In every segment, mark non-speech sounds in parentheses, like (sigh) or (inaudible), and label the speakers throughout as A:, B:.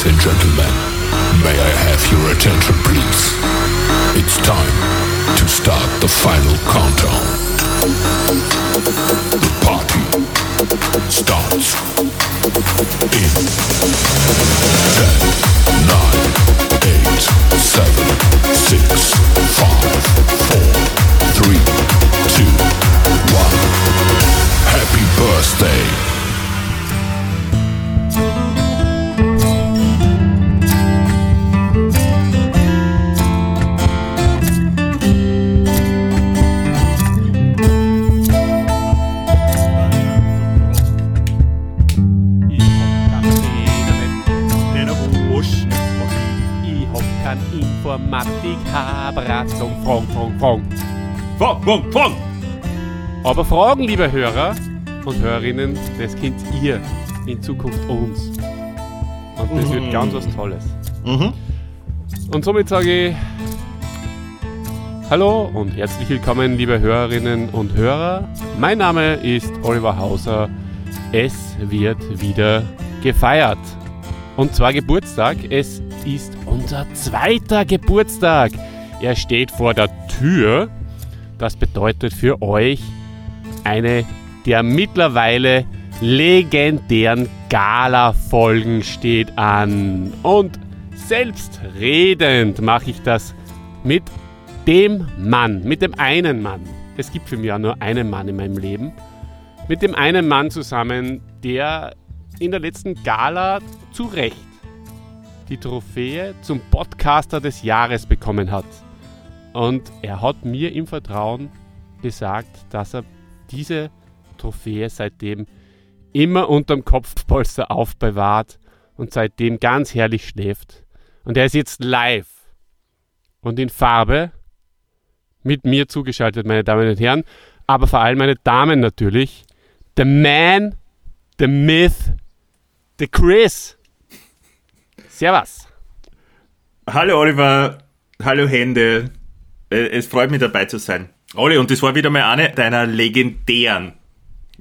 A: Ladies and gentlemen, may I have your attention please? It's time to start the final countdown. The party starts in 10, 9, 8, 7, 6, 5, 4, 3,
B: Fragen, Fragen, Fragen.
C: Fang, fang, fang!
B: Aber Fragen, liebe Hörer und Hörerinnen, das kennt ihr in Zukunft uns. Und das wird ganz was Tolles.
C: Mhm.
B: Und somit sage ich Hallo und herzlich willkommen, liebe Hörerinnen und Hörer. Mein Name ist Oliver Hauser. Es wird wieder gefeiert. Und zwar Geburtstag. Es ist unser zweiter Geburtstag. Er steht vor der Tür. Das bedeutet für euch eine der mittlerweile legendären Gala-Folgen steht an. Und selbstredend mache ich das mit dem Mann, mit dem einen Mann. Es gibt für mich auch nur einen Mann in meinem Leben. Mit dem einen Mann zusammen, der in der letzten Gala zu Recht die Trophäe zum Podcaster des Jahres bekommen hat. Und er hat mir im Vertrauen gesagt, dass er diese Trophäe seitdem immer unterm Kopfpolster aufbewahrt und seitdem ganz herrlich schläft. Und er ist jetzt live und in Farbe mit mir zugeschaltet, meine Damen und Herren, aber vor allem meine Damen natürlich. The Man, the Myth, the Chris. Servus.
C: Hallo Oliver, hallo Hände. Äh, Es freut mich dabei zu sein. Olli, und das war wieder mal eine deiner legendären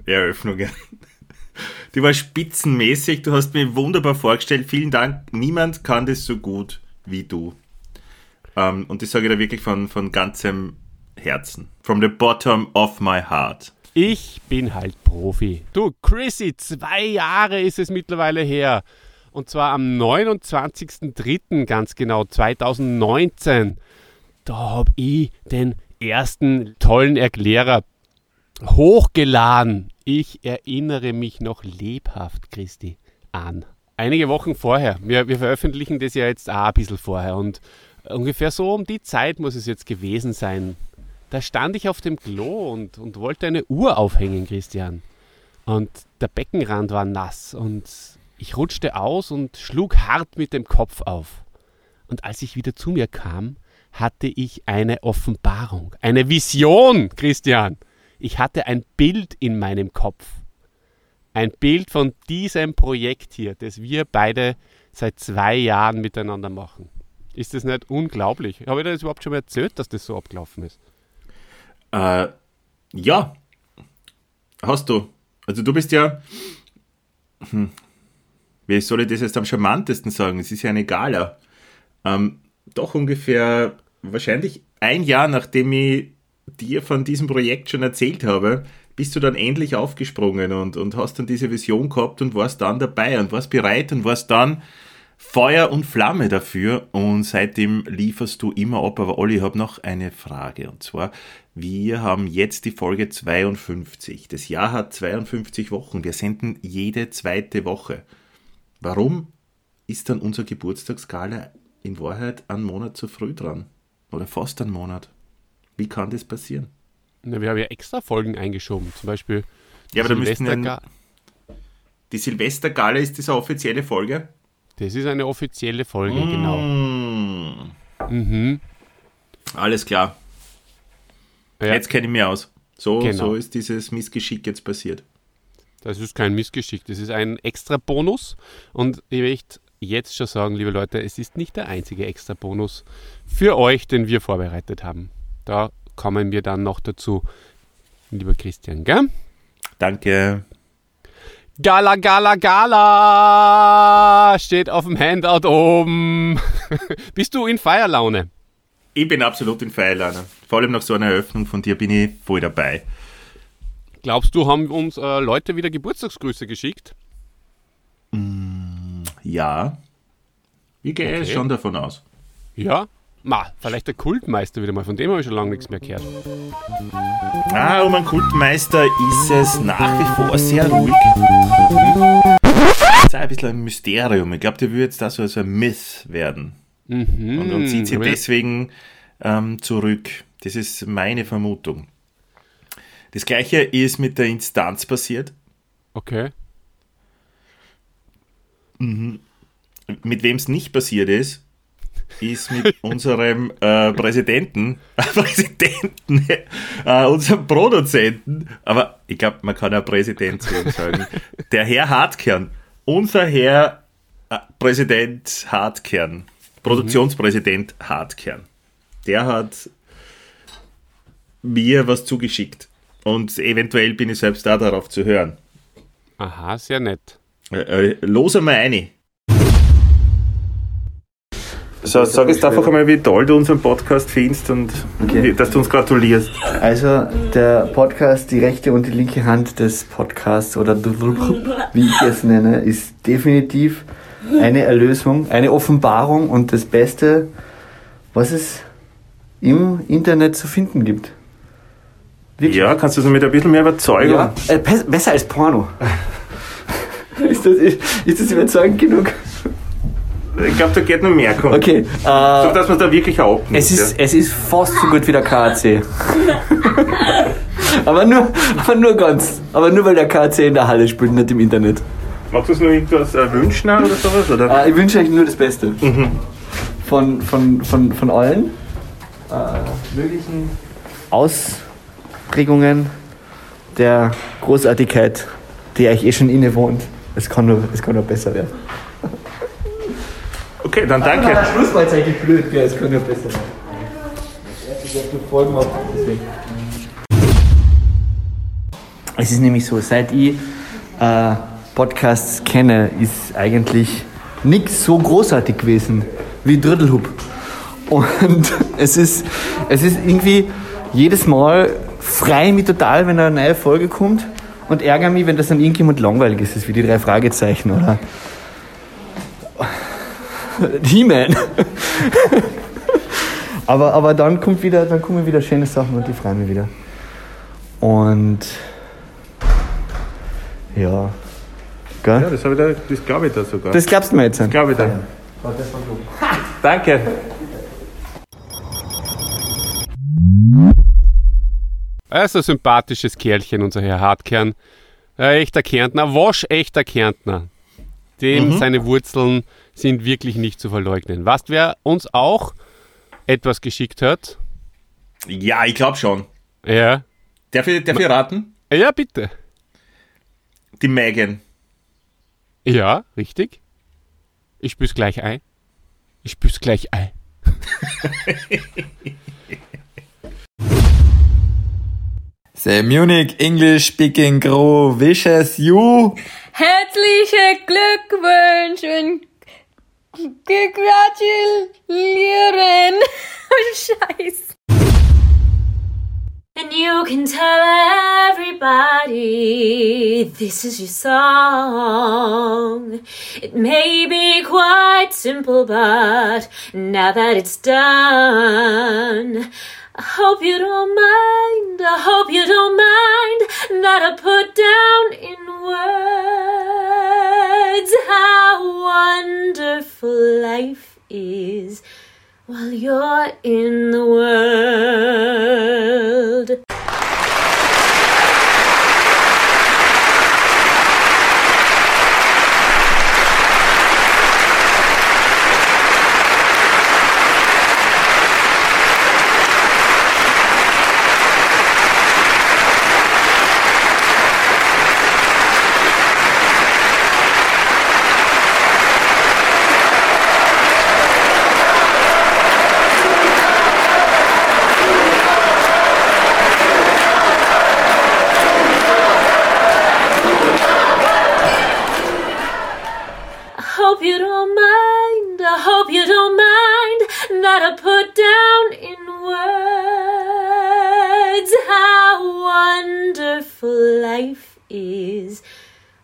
C: Eröffnungen. (laughs) Die war spitzenmäßig, du hast mir wunderbar vorgestellt. Vielen Dank. Niemand kann das so gut wie du. Ähm, und das sage ich da wirklich von, von ganzem Herzen. From the bottom of my heart.
B: Ich bin halt Profi. Du, Chrissy, zwei Jahre ist es mittlerweile her. Und zwar am 29.03. ganz genau, 2019. Da habe ich den ersten tollen Erklärer hochgeladen. Ich erinnere mich noch lebhaft, Christi, an. Einige Wochen vorher. Wir, wir veröffentlichen das ja jetzt auch ein bisschen vorher. Und ungefähr so um die Zeit muss es jetzt gewesen sein. Da stand ich auf dem Klo und, und wollte eine Uhr aufhängen, Christian. Und der Beckenrand war nass und ich rutschte aus und schlug hart mit dem Kopf auf. Und als ich wieder zu mir kam, hatte ich eine Offenbarung, eine Vision, Christian. Ich hatte ein Bild in meinem Kopf. Ein Bild von diesem Projekt hier, das wir beide seit zwei Jahren miteinander machen. Ist das nicht unglaublich? Habe ich dir das überhaupt schon mal erzählt, dass das so abgelaufen ist?
C: Äh, ja, hast du. Also du bist ja, hm, wie soll ich das jetzt am charmantesten sagen? Es ist ja eine Gala. Ähm, doch ungefähr, wahrscheinlich ein Jahr nachdem ich dir von diesem Projekt schon erzählt habe, bist du dann endlich aufgesprungen und, und hast dann diese Vision gehabt und warst dann dabei und warst bereit und warst dann Feuer und Flamme dafür und seitdem lieferst du immer ab. Aber Olli, ich habe noch eine Frage und zwar, wir haben jetzt die Folge 52. Das Jahr hat 52 Wochen. Wir senden jede zweite Woche. Warum ist dann unser Geburtstagsgala in Wahrheit einen Monat zu früh dran? Oder fast einen Monat? Wie kann das passieren?
B: Na, wir haben ja extra Folgen eingeschoben, zum Beispiel.
C: Ja, aber da müssten ja,
B: Silvesterga-
C: die Silvestergala ist diese offizielle Folge?
B: Das ist eine offizielle Folge, genau.
C: Mm,
B: Mhm.
C: alles klar.
B: Ja,
C: Jetzt kenne ich mich aus. So,
B: Genau.
C: so ist dieses Missgeschick jetzt passiert.
B: das ist kein Missgeschick, das ist ein extra Bonus. Und ich möchte jetzt schon sagen, liebe Leute, es ist nicht der einzige extra Bonus für euch, den wir vorbereitet haben. Da kommen wir dann noch dazu, lieber Christian, gell?
C: Danke.
B: Gala, Gala, Gala steht auf dem Handout oben. (laughs) Bist du in Feierlaune?
C: Ich bin absolut in Feierlaune. Vor allem nach so einer Eröffnung von dir bin ich voll dabei.
B: Glaubst du, haben uns äh, Leute wieder Geburtstagsgrüße geschickt?
C: Ja. Ich gehe
B: Okay.
C: schon davon aus.
B: Ja? Ma, vielleicht der Kultmeister wieder mal, von dem habe ich schon lange nichts mehr gehört.
C: Ah, um einen Kultmeister ist es nach wie vor sehr ruhig. Das ist ein bisschen ein Mysterium. Ich glaube, der würde jetzt da so als ein Myth werden.
B: Mhm.
C: Und, und zieht sich deswegen ähm, zurück. Das ist meine Vermutung. Das gleiche ist mit der Instanz passiert.
B: Okay.
C: Mit wem es nicht passiert ist, ist mit (laughs) unserem äh, Präsidenten, äh, Präsidenten, äh, unserem Produzenten, aber ich glaube, man kann auch Präsident zu ihm sagen, der Herr Hartkern, unser Herr äh, Präsident Hartkern, Produktionspräsident Hartkern, der hat mir was zugeschickt und eventuell bin ich selbst da darauf zu hören.
B: Aha, sehr nett.
C: Äh, äh, los einmal eine. So, sag jetzt einfach einmal, wie toll du unseren Podcast findest und
D: Okay.
C: dass du uns gratulierst.
D: Also der Podcast, die rechte und die linke Hand des Podcasts oder wie ich es nenne, ist definitiv eine Erlösung, eine Offenbarung und das Beste, was es im Internet zu finden gibt. Wirklich.
C: Ja, kannst du uns mit ein bisschen mehr Überzeugung?
D: Ja, äh, be- besser als Porno. (laughs) ist, das, ist das überzeugend genug?
C: Ich glaube, da geht noch mehr kommen.
D: Okay,
C: So,
D: äh,
C: dass man da wirklich auch abnimmt,
D: es, ist,
C: ja.
D: es ist fast so gut wie der KAC. (laughs) aber, nur, aber nur ganz. Aber nur weil der KAC in der Halle spielt, nicht im Internet.
C: Magst du uns noch irgendwas äh, wünschen oder sowas? Oder?
D: Äh, ich wünsche euch nur das Beste. Von, von, von, von allen äh, möglichen Ausprägungen der Großartigkeit, die euch eh schon innewohnt. Es kann nur, es kann nur besser werden. (laughs)
C: Okay, dann
D: Der
C: danke.
D: Schluss war jetzt eigentlich blöd, gell? es kann nur besser werden. Ich hab nur Folgen gemacht, deswegen. Es ist nämlich so, seit ich äh, Podcasts kenne, ist eigentlich nichts so großartig gewesen wie Drödelhub. Und (laughs) es ist, es ist irgendwie jedes Mal frei mich total, wenn eine neue Folge kommt und ärgere mich, wenn das dann irgendjemand langweilig ist, das ist wie die drei Fragezeichen oder He-Man. aber, aber dann kommt wieder, dann kommen wieder schöne Sachen und die freuen mich wieder. Und ja. Gell?
C: Ja, das, da, das glaube ich da sogar.
D: Das glaubst du mir jetzt.
C: glaube ich da. Danke.
B: Er ist ein sympathisches Kerlchen, unser Herr Hartkern. Ein echter Kärntner, waschechter Kärntner. Dem seine Wurzeln sind wirklich nicht zu verleugnen. Was wer uns auch etwas geschickt hat?
C: Ja, ich glaube schon.
B: Ja.
C: Darf ich, darf ich raten?
B: Ja, bitte.
C: Die Megan.
B: Ja, richtig. Ich spür's gleich ein. Ich spür's gleich ein. (laughs)
E: The Munich English speaking crew wishes you
F: Herzliche Glückwünsche und gratulieren. (laughs) Oh, Scheiß. And you can tell everybody this is your song. It may be quite simple, but now that it's done, I hope you don't mind. I hope you don't mind that I put down in words how wonderful life is while you're in the world.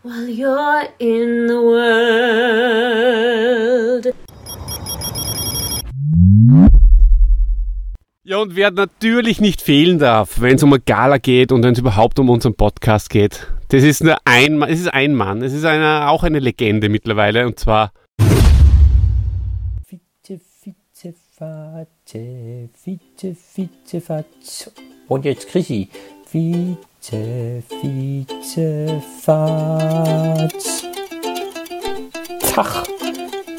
F: While you're in the world.
B: Ja, und wer natürlich nicht fehlen darf, wenn es um eine Gala geht und wenn es überhaupt um unseren Podcast geht, das ist nur ein Mann, es ist ein Mann, es ist eine, auch eine Legende mittlerweile und zwar
G: Fiete, Fiete, Fate, Fiete, Fiete, Fate. Und jetzt Chrissy. Fiete, Fiete, Fate. Tag.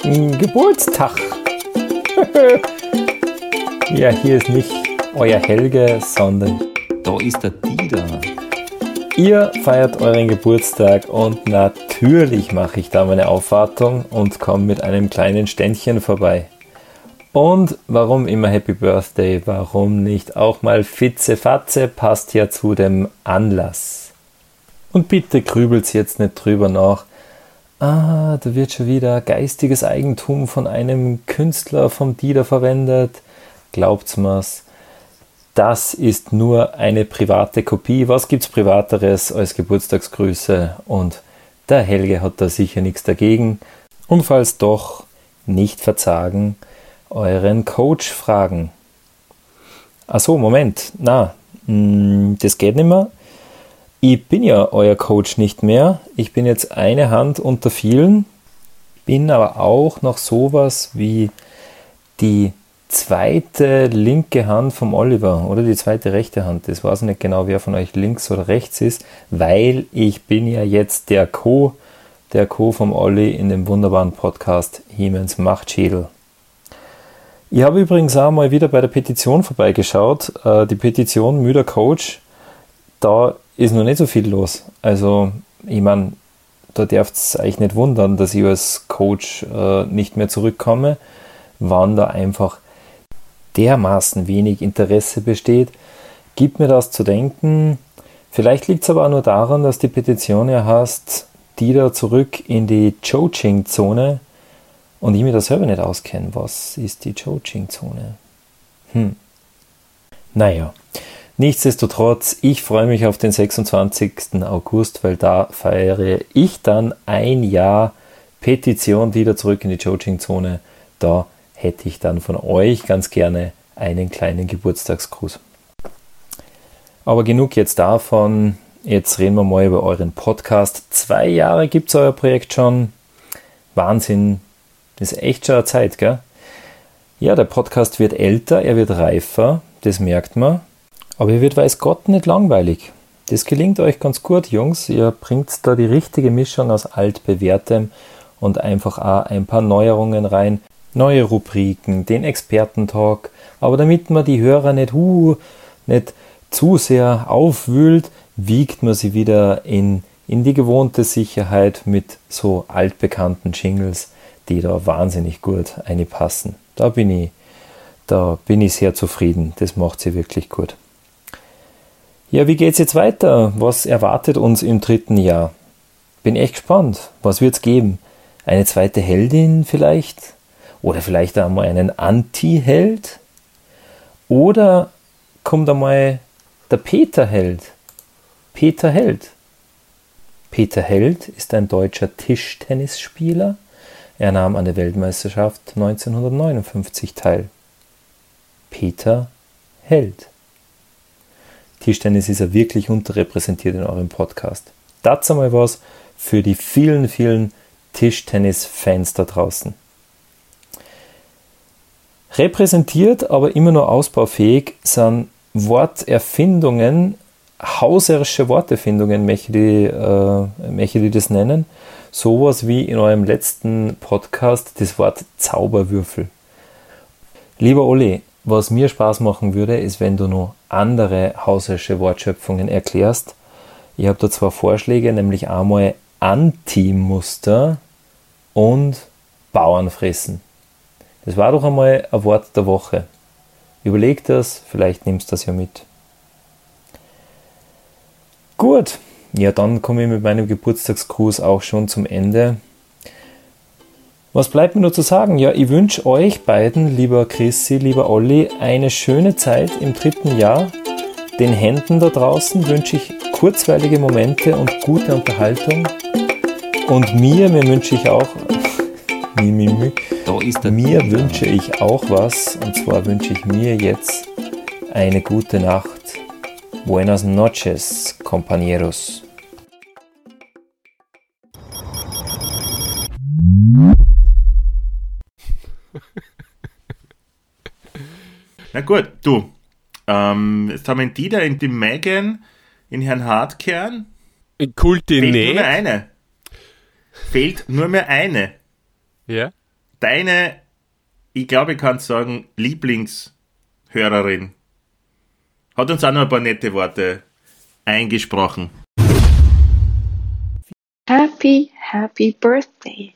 G: Geburtstag. (laughs) ja, hier ist nicht euer Helge, sondern
E: Da ist der Dieter.
G: Ihr feiert euren Geburtstag und natürlich mache ich da meine Aufwartung und komme mit einem kleinen Ständchen vorbei. Und warum immer Happy Birthday? Warum nicht auch mal Fitze Fatze? Passt ja zu dem Anlass. Und bitte grübelt's jetzt nicht drüber nach. Ah, da wird schon wieder geistiges Eigentum von einem Künstler vom Dieter verwendet. Glaubt's mir's. Das ist nur eine private Kopie. Was gibt's privateres als Geburtstagsgrüße? Und der Helge hat da sicher nichts dagegen. Und falls doch, nicht verzagen, euren Coach fragen. Ach so, Moment. Na, mm, das geht nicht mehr. Ich bin ja euer Coach nicht mehr. Ich bin jetzt eine Hand unter vielen, bin aber auch noch sowas wie die zweite linke Hand vom Oliver oder die zweite rechte Hand. Das weiß ich nicht genau, wer von euch links oder rechts ist, weil ich bin ja jetzt der Co, der Co vom Olli in dem wunderbaren Podcast Hiemens Machtschädel. Ich habe übrigens auch mal wieder bei der Petition vorbeigeschaut. Äh, Die Petition Müder Coach, da ist noch nicht so viel los. Also, ich meine, da darf es euch nicht wundern, dass ich als Coach äh, nicht mehr zurückkomme, wann da einfach dermaßen wenig Interesse besteht, gibt mir das zu denken. Vielleicht liegt es aber auch nur daran, dass die Petition ja heißt, die da zurück in die Choaching-Zone und ich mir da selber nicht auskenne. Was ist die Choaching-Zone? Hm. Naja, nichtsdestotrotz, ich freue mich auf den 26. August, weil da feiere ich dann ein Jahr Petition wieder zurück in die Choaching-Zone. Da hätte ich dann von euch ganz gerne einen kleinen Geburtstagsgruß. Aber genug jetzt davon. Jetzt reden wir mal über euren Podcast. Zwei Jahre gibt es euer Projekt schon. Wahnsinn. Das ist echt schon eine Zeit, gell? Ja, der Podcast wird älter, er wird reifer, das merkt man. Aber er wird, weiß Gott, nicht langweilig. Das gelingt euch ganz gut, Jungs. Ihr bringt da die richtige Mischung aus altbewährtem und einfach auch ein paar Neuerungen rein. Neue Rubriken, den Expertentalk. Aber damit man die Hörer nicht, uh, nicht zu sehr aufwühlt, wiegt man sie wieder in, in die gewohnte Sicherheit mit so altbekannten Jingles, die da wahnsinnig gut einpassen. Da bin ich, da bin ich sehr zufrieden. Das macht sie wirklich gut. Ja, wie geht's jetzt weiter? Was erwartet uns im dritten Jahr? Bin echt gespannt. Was wird's geben? Eine zweite Heldin vielleicht? Oder vielleicht einmal einen Anti-Held? Oder kommt einmal der Peter-Held? Peter Held. Peter Held ist ein deutscher Tischtennisspieler. Er nahm an der Weltmeisterschaft 1959 teil. Peter Held. Tischtennis ist ja wirklich unterrepräsentiert in eurem Podcast. Das einmal was für die vielen, vielen Tischtennis-Fans da draußen. Repräsentiert, aber immer nur ausbaufähig, sind Worterfindungen, hauserische Worterfindungen, möchte ich, äh, möchte ich das nennen. Sowas wie in eurem letzten Podcast das Wort Zauberwürfel. Lieber Olli, was mir Spaß machen würde, ist, wenn du noch andere hauserische Wortschöpfungen erklärst. Ich habe da zwei Vorschläge, nämlich einmal Anti-Muster und Bauernfressen. Das war doch einmal ein Wort der Woche. Überleg das, vielleicht nimmst du das ja mit. Gut, ja, dann komme ich mit meinem Geburtstagsgruß auch schon zum Ende. Was bleibt mir nur zu sagen? Ja, ich wünsche euch beiden, lieber Chrissy, lieber Olli, eine schöne Zeit im dritten Jahr. Den Händen da draußen wünsche ich kurzweilige Momente und gute Unterhaltung. Und mir, mir wünsche ich auch, (laughs) mi, mi, mi, mir wünsche ich auch was. Und zwar wünsche ich mir jetzt eine gute Nacht. Buenas noches, compañeros. (laughs)
C: Na gut, du. Ähm, jetzt haben wir in Dieter, in die Megan, in Herrn Hartkern.
B: Ein Kulti
C: Fehlt nur
B: nicht.
C: mehr eine. Fehlt nur mehr eine.
B: Ja?
C: Deine, ich glaube, ich kann sagen, Lieblingshörerin. Hat uns auch noch ein paar nette Worte eingesprochen.
H: Happy, happy Birthday.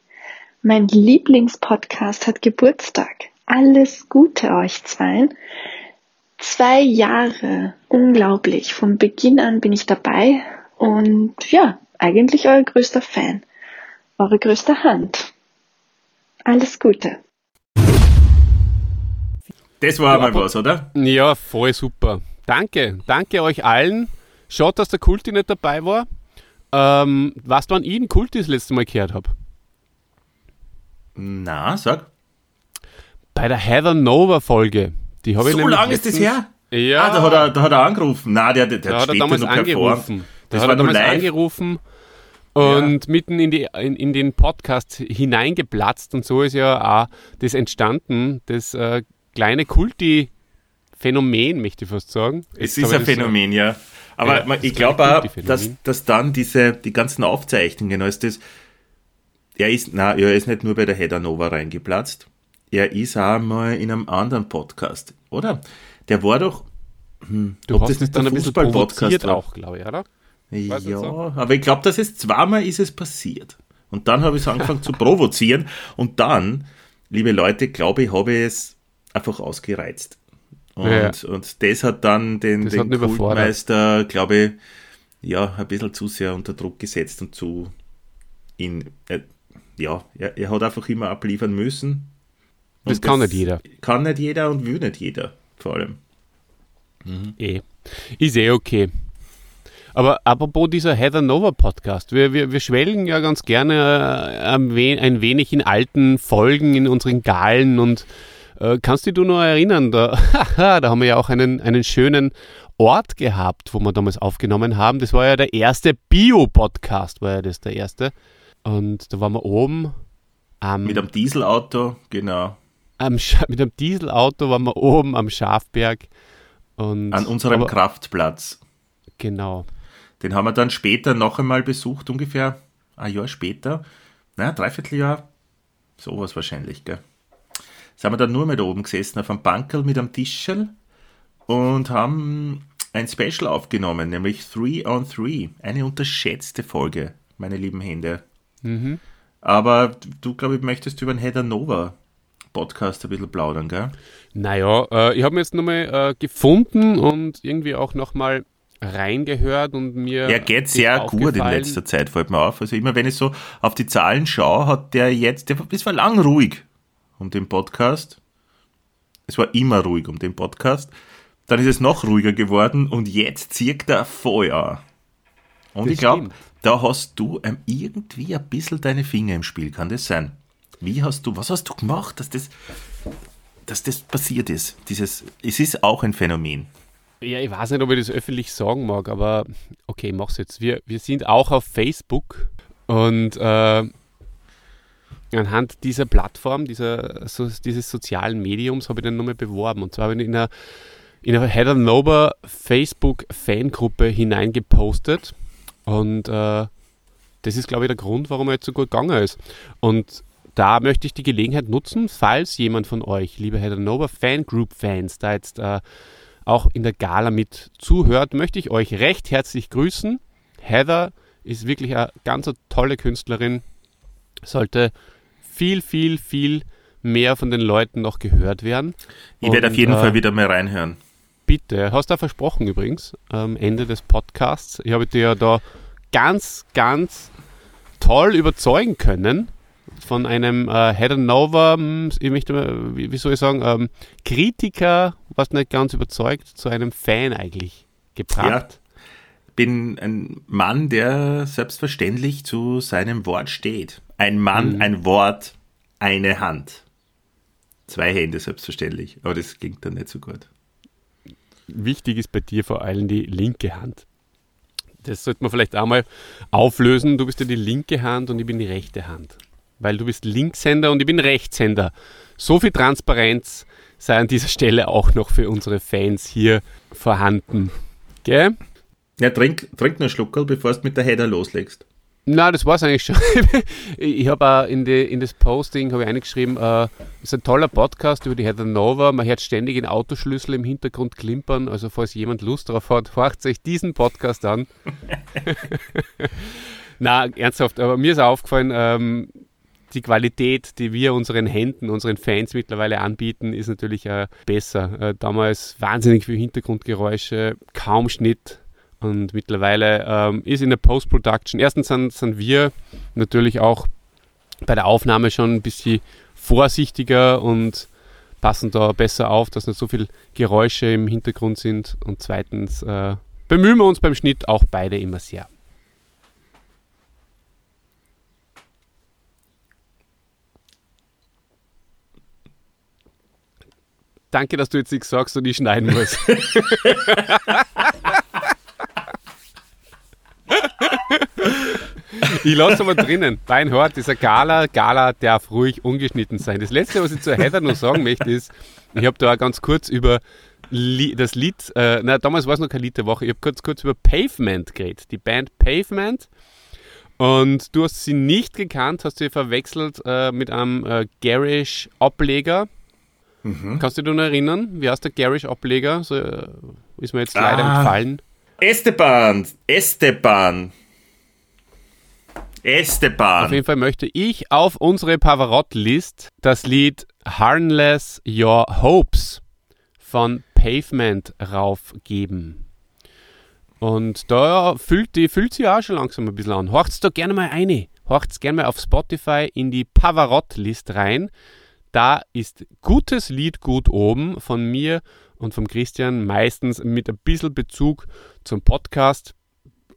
H: Mein Lieblingspodcast hat Geburtstag. Alles Gute euch zweien. Zwei Jahre. Unglaublich. Von Beginn an bin ich dabei und ja, eigentlich euer größter Fan. Eure größte Hand. Alles Gute.
C: Das war
B: aber-
C: was, oder?
B: Ja, voll super. Danke. Danke euch allen. Schaut, dass der Kulti nicht dabei war. Ähm, was wann ich den Kulti das letzte Mal gehört habe?
C: Na, sag.
B: Bei der Heather Nova Folge. Die habe ich
C: So
B: nämlich
C: lange ist das her?
B: Ja,
C: Ah, da hat, er, da hat er angerufen. Na, der, der, der
B: da
C: hat
B: er damals angerufen. Da
C: Das
B: hat
C: war
B: er damals
C: live.
B: angerufen und mitten in, die, in, in den Podcast hineingeplatzt und so ist ja auch das entstanden, das äh, kleine Kulti-Phänomen, möchte ich fast sagen.
C: Es
B: Jetzt
C: ist
B: habe
C: ein Phänomen, ja. Aber
B: Ja,
C: ich
B: ist
C: glaube auch, dass, dass dann diese, die ganzen Aufzeichnungen, als das, er ist, na, er ist nicht nur bei der Header Nova reingeplatzt, er ist auch mal in einem anderen Podcast, oder? Der war doch,
B: Du
C: ob
B: hast
C: das
B: es
C: nicht
B: dann
C: der
B: ein bisschen provoziert auch, glaube ich, oder? Weiß
C: ja,
B: so.
C: aber ich glaube, dass es zweimal ist es passiert. Und dann habe ich es angefangen zu provozieren und dann, liebe Leute, glaube ich, habe ich es einfach ausgereizt. Und,
B: Ja.
C: und das hat dann den,
B: Das
C: den. Kultmeister, glaube ich, ja, ein bisschen zu sehr unter Druck gesetzt und zu ihn, äh, ja, er, er hat einfach immer abliefern müssen.
B: Das
C: Und
B: kann nicht jeder.
C: Kann nicht jeder und will nicht jeder, vor allem.
B: Eh. Ist eh okay. Aber apropos dieser Heather Nova Podcast, wir, wir, wir schwelgen ja ganz gerne äh, ein wenig in alten Folgen, in unseren Galen und äh, kannst du dich noch erinnern, da, (laughs) da haben wir ja auch einen, einen schönen Ort gehabt, wo wir damals aufgenommen haben. Das war ja der erste Bio-Podcast, war ja das der erste. Und da waren wir oben am,
C: Mit einem Dieselauto, genau.
B: am (laughs) mit einem Dieselauto waren wir oben am Schafberg. Und,
C: An unserem
B: aber-
C: Kraftplatz.
B: Genau.
C: Den haben wir dann später noch einmal besucht, ungefähr ein Jahr später. Naja, dreiviertel Jahr. Sowas wahrscheinlich, gell. Sind wir dann nur mit oben gesessen auf einem Bankerl mit einem Tischel und haben ein Special aufgenommen, nämlich Three on Three. Eine unterschätzte Folge, meine lieben Hände. Aber du, glaube ich, möchtest über den Heather Nova Podcast ein bisschen plaudern, gell?
B: Naja, äh, ich habe mir jetzt nochmal äh, gefunden und irgendwie auch nochmal reingehört und mir.
C: Er geht sehr gut in letzter Zeit, fällt mir auf. Also immer wenn ich so auf die Zahlen schaue, hat der jetzt, der, es war lang ruhig um den Podcast. Es war immer ruhig um den Podcast. Dann ist es noch ruhiger geworden und jetzt zieht er an. Und
B: Das
C: ich glaube, da hast du irgendwie ein bisschen deine Finger im Spiel, kann das sein? Wie hast du, was hast du gemacht, dass das, dass das passiert ist? Dieses, es ist auch ein Phänomen.
B: Ja, ich weiß nicht, ob ich das öffentlich sagen mag, aber okay, ich mach's jetzt. Wir, wir sind auch auf Facebook und äh, anhand dieser Plattform, dieser, so, dieses sozialen Mediums, habe ich dann nochmal beworben. Und zwar habe ich in einer, in einer Heather Nova Facebook-Fangruppe hineingepostet. Und äh, das ist, glaube ich, der Grund, warum er jetzt so gut gegangen ist. Und da möchte ich die Gelegenheit nutzen, falls jemand von euch, liebe Heather Nova Fangroup-Fans, da jetzt äh, auch in der Gala mit zuhört, möchte ich euch recht herzlich grüßen. Heather ist wirklich eine ganz tolle Künstlerin, sollte viel, viel, viel mehr von den Leuten noch gehört werden.
C: Ich werde auf jeden
B: äh,
C: Fall wieder mal reinhören.
B: Bitte, hast du versprochen übrigens am Ende des Podcasts. Ich habe dir ja da ganz, ganz toll überzeugen können von einem äh, Head Nova, hm, ich möchte mal, wie, wie soll ich sagen, ähm, Kritiker, was nicht ganz überzeugt, zu einem Fan eigentlich gebracht.
C: Bin ein Mann, der selbstverständlich zu seinem Wort steht. Ein Mann,
B: Mhm.
C: ein Wort, eine Hand. Zwei Hände selbstverständlich, aber das klingt dann nicht so gut.
B: Wichtig ist bei dir vor allem die linke Hand. Das sollte man vielleicht auch mal auflösen. Du bist ja die linke Hand und ich bin die rechte Hand. Weil du bist Linkshänder und ich bin Rechtshänder. So viel Transparenz sei an dieser Stelle auch noch für unsere Fans hier vorhanden. Gell?
C: Ja, trink, trink einen Schluckerl, bevor du mit der Header loslegst.
B: Na, das war's eigentlich schon. (laughs) ich habe in, die, in das Posting habe ich eingeschrieben, äh, ist ein toller Podcast über die Heather Nova. Man hört ständig den Autoschlüssel im Hintergrund klimpern. Also falls jemand Lust darauf hat, (laughs) horcht euch diesen Podcast an. (laughs) Na, ernsthaft, aber mir ist aufgefallen, ähm, die Qualität, die wir unseren Händen, unseren Fans mittlerweile anbieten, ist natürlich äh, besser. Äh, damals wahnsinnig viel Hintergrundgeräusche, kaum Schnitt. Und mittlerweile ähm, ist in der Post-Production, erstens sind, sind wir natürlich auch bei der Aufnahme schon ein bisschen vorsichtiger und passen da besser auf, dass nicht so viel Geräusche im Hintergrund sind. Und zweitens äh, bemühen wir uns beim Schnitt auch beide immer sehr. Danke, dass du jetzt nichts sagst und ich schneiden muss. (laughs) (laughs) ich lasse aber drinnen. Beinhart, dieser Gala, Gala darf ruhig ungeschnitten sein. Das letzte, was ich zur Heather noch sagen möchte, ist, ich habe da ganz kurz über das Lied, äh, na, damals war es noch kein Lied der Woche, ich habe kurz, kurz über Pavement geredet, die Band Pavement. Und du hast sie nicht gekannt, hast sie verwechselt äh, mit einem äh, Garish-Ableger. Kannst du dich noch erinnern? Wie heißt der Garish-Ableger? So, äh, ist mir jetzt leider
C: Ah.
B: entfallen.
C: Esteban! Esteban!
B: Auf
C: Esteban!
B: jeden Fall möchte ich auf unsere Pavarotti-List das Lied Harnless Your Hopes von Pavement raufgeben. Und da fühlt, die, fühlt auch schon langsam ein bisschen an. Horcht's da gerne mal eine. Horcht's gerne mal auf Spotify in die Pavarotti-List rein. Da ist gutes Lied gut oben von mir und vom Christian, meistens mit ein bisschen Bezug zum Podcast,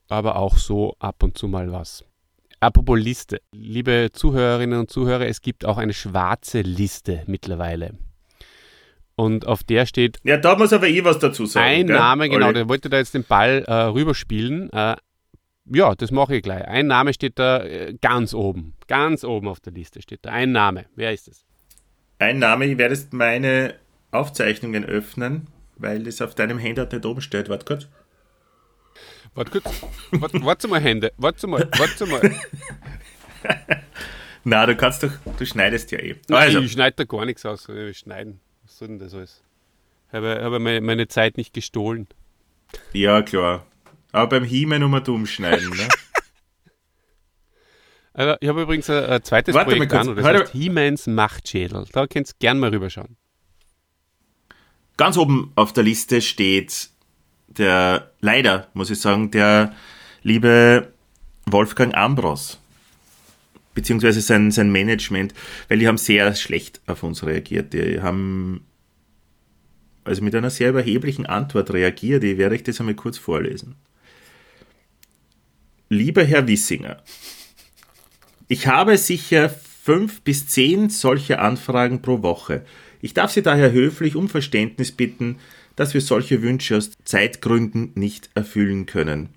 B: aber auch so ab und zu mal was. Apropos Liste. Liebe Zuhörerinnen und Zuhörer, es gibt auch eine schwarze Liste mittlerweile. Und auf der steht
C: Ja, da muss aber ich was dazu sagen.
B: ein
C: gell?
B: Name, genau,
C: Olli?
B: der wollte da jetzt den Ball äh, rüberspielen. Äh, ja, das mache ich gleich. Ein Name steht da äh, ganz oben. Ganz oben auf der Liste steht da. Ein Name. Wer ist es?
C: Ein Name, ich werde jetzt meine Aufzeichnungen öffnen, weil das auf deinem Handy nicht oben steht. Warte kurz.
B: Warte kurz. Warte, warte mal, Hände. Warte mal. Warte mal. (laughs)
C: Na, du kannst doch, du schneidest ja eh.
B: Nein,
C: Also,
B: Ich schneide da gar nichts aus. Ich schneiden. Was soll denn das alles? Ich habe, habe meine, meine Zeit nicht gestohlen.
C: ja, klar. Aber beim He-Man nur dumm schneiden, ne? (laughs)
B: Also, ich habe übrigens ein, ein zweites
C: Warte
B: Projekt an, das heißt He-Mans Machtschädel. Da könnt ihr gerne mal rüberschauen.
C: Ganz oben auf der Liste steht der, leider muss ich sagen, der liebe Wolfgang Ambros. Beziehungsweise sein, sein Management, weil die haben sehr schlecht auf uns reagiert. Die haben also mit einer sehr überheblichen Antwort reagiert. Ich werde euch das einmal kurz vorlesen. Lieber Herr Wissinger, ich habe sicher fünf bis zehn solche Anfragen pro Woche. Ich darf Sie daher höflich um Verständnis bitten, dass wir solche Wünsche aus Zeitgründen nicht erfüllen können.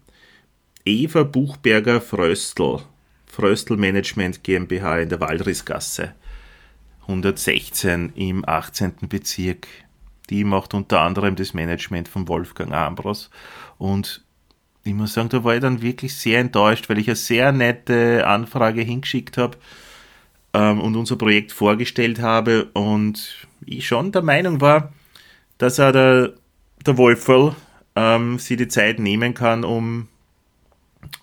C: Eva Buchberger Fröstl, Fröstl Management GmbH in der Waldrissgasse, 116 im 18. Bezirk. Die macht unter anderem das Management von Wolfgang Ambros und ich muss sagen, da war ich dann wirklich sehr enttäuscht, weil ich eine sehr nette Anfrage hingeschickt habe ähm, und unser Projekt vorgestellt habe und ich schon der Meinung war, dass er der, der Wolferl ähm, sich die Zeit nehmen kann, um,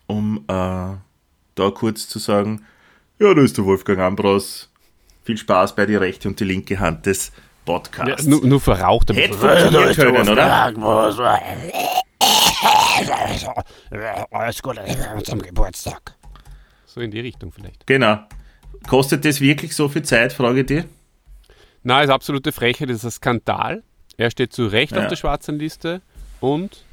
C: um äh, da kurz zu sagen, ja, da ist der Wolfgang Ambros. Viel Spaß bei die rechte und die linke Hand des
B: Ja,
C: Podcasts.
B: nur, nur verraucht ein
C: Hätte funktionieren können, oder?
B: Alles Gute zum Geburtstag. So in die Richtung vielleicht.
C: Genau. kostet das wirklich so viel Zeit, frage ich dich?
B: Na, ist absolute Frechheit, das ist ein Skandal. Er steht zu Recht
C: Ja.
B: auf der schwarzen Liste und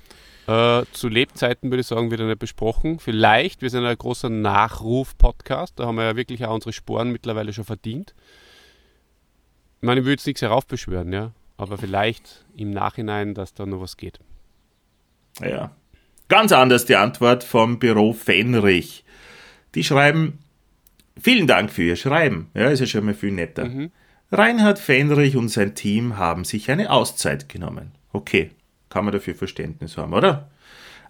B: äh, zu Lebzeiten würde ich sagen, wird er nicht besprochen. Vielleicht, wir sind ein großer Nachruf-Podcast, da haben wir ja wirklich auch unsere Sporen mittlerweile schon verdient. Ich meine, ich würde jetzt nichts heraufbeschwören, ja, aber vielleicht im Nachhinein, dass da noch was geht.
C: Ja. Ganz anders die Antwort vom Büro Fenrich. Die schreiben, vielen Dank für Ihr Schreiben. Ja, ist ja schon mal viel netter. Reinhard Fenrich und sein Team haben sich eine Auszeit genommen. Okay, kann man dafür Verständnis haben, oder?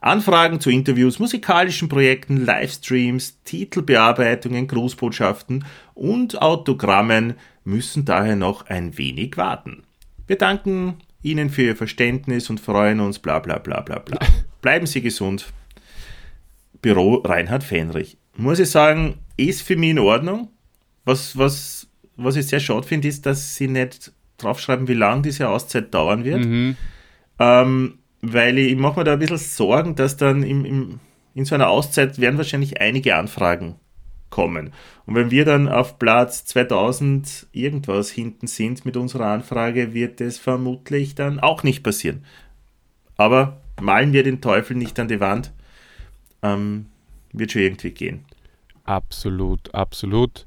C: Anfragen zu Interviews, musikalischen Projekten, Livestreams, Titelbearbeitungen, Grußbotschaften und Autogrammen müssen daher noch ein wenig warten. Wir danken Ihnen für Ihr Verständnis und freuen uns, bla bla bla bla bla. (laughs) Bleiben Sie gesund. Büro Reinhard Fenrich. Muss ich sagen, ist für mich in Ordnung. Was, was, was ich sehr schade finde, ist, dass Sie nicht draufschreiben, wie lange diese Auszeit dauern wird. Ähm, weil ich, ich mache mir da ein bisschen Sorgen, dass dann im, im, in so einer Auszeit werden wahrscheinlich einige Anfragen kommen. Und wenn wir dann auf Platz 2000 irgendwas hinten sind mit unserer Anfrage, wird das vermutlich dann auch nicht passieren. Aber malen wir den Teufel nicht an die Wand, ähm, wird schon irgendwie gehen.
B: Absolut, absolut.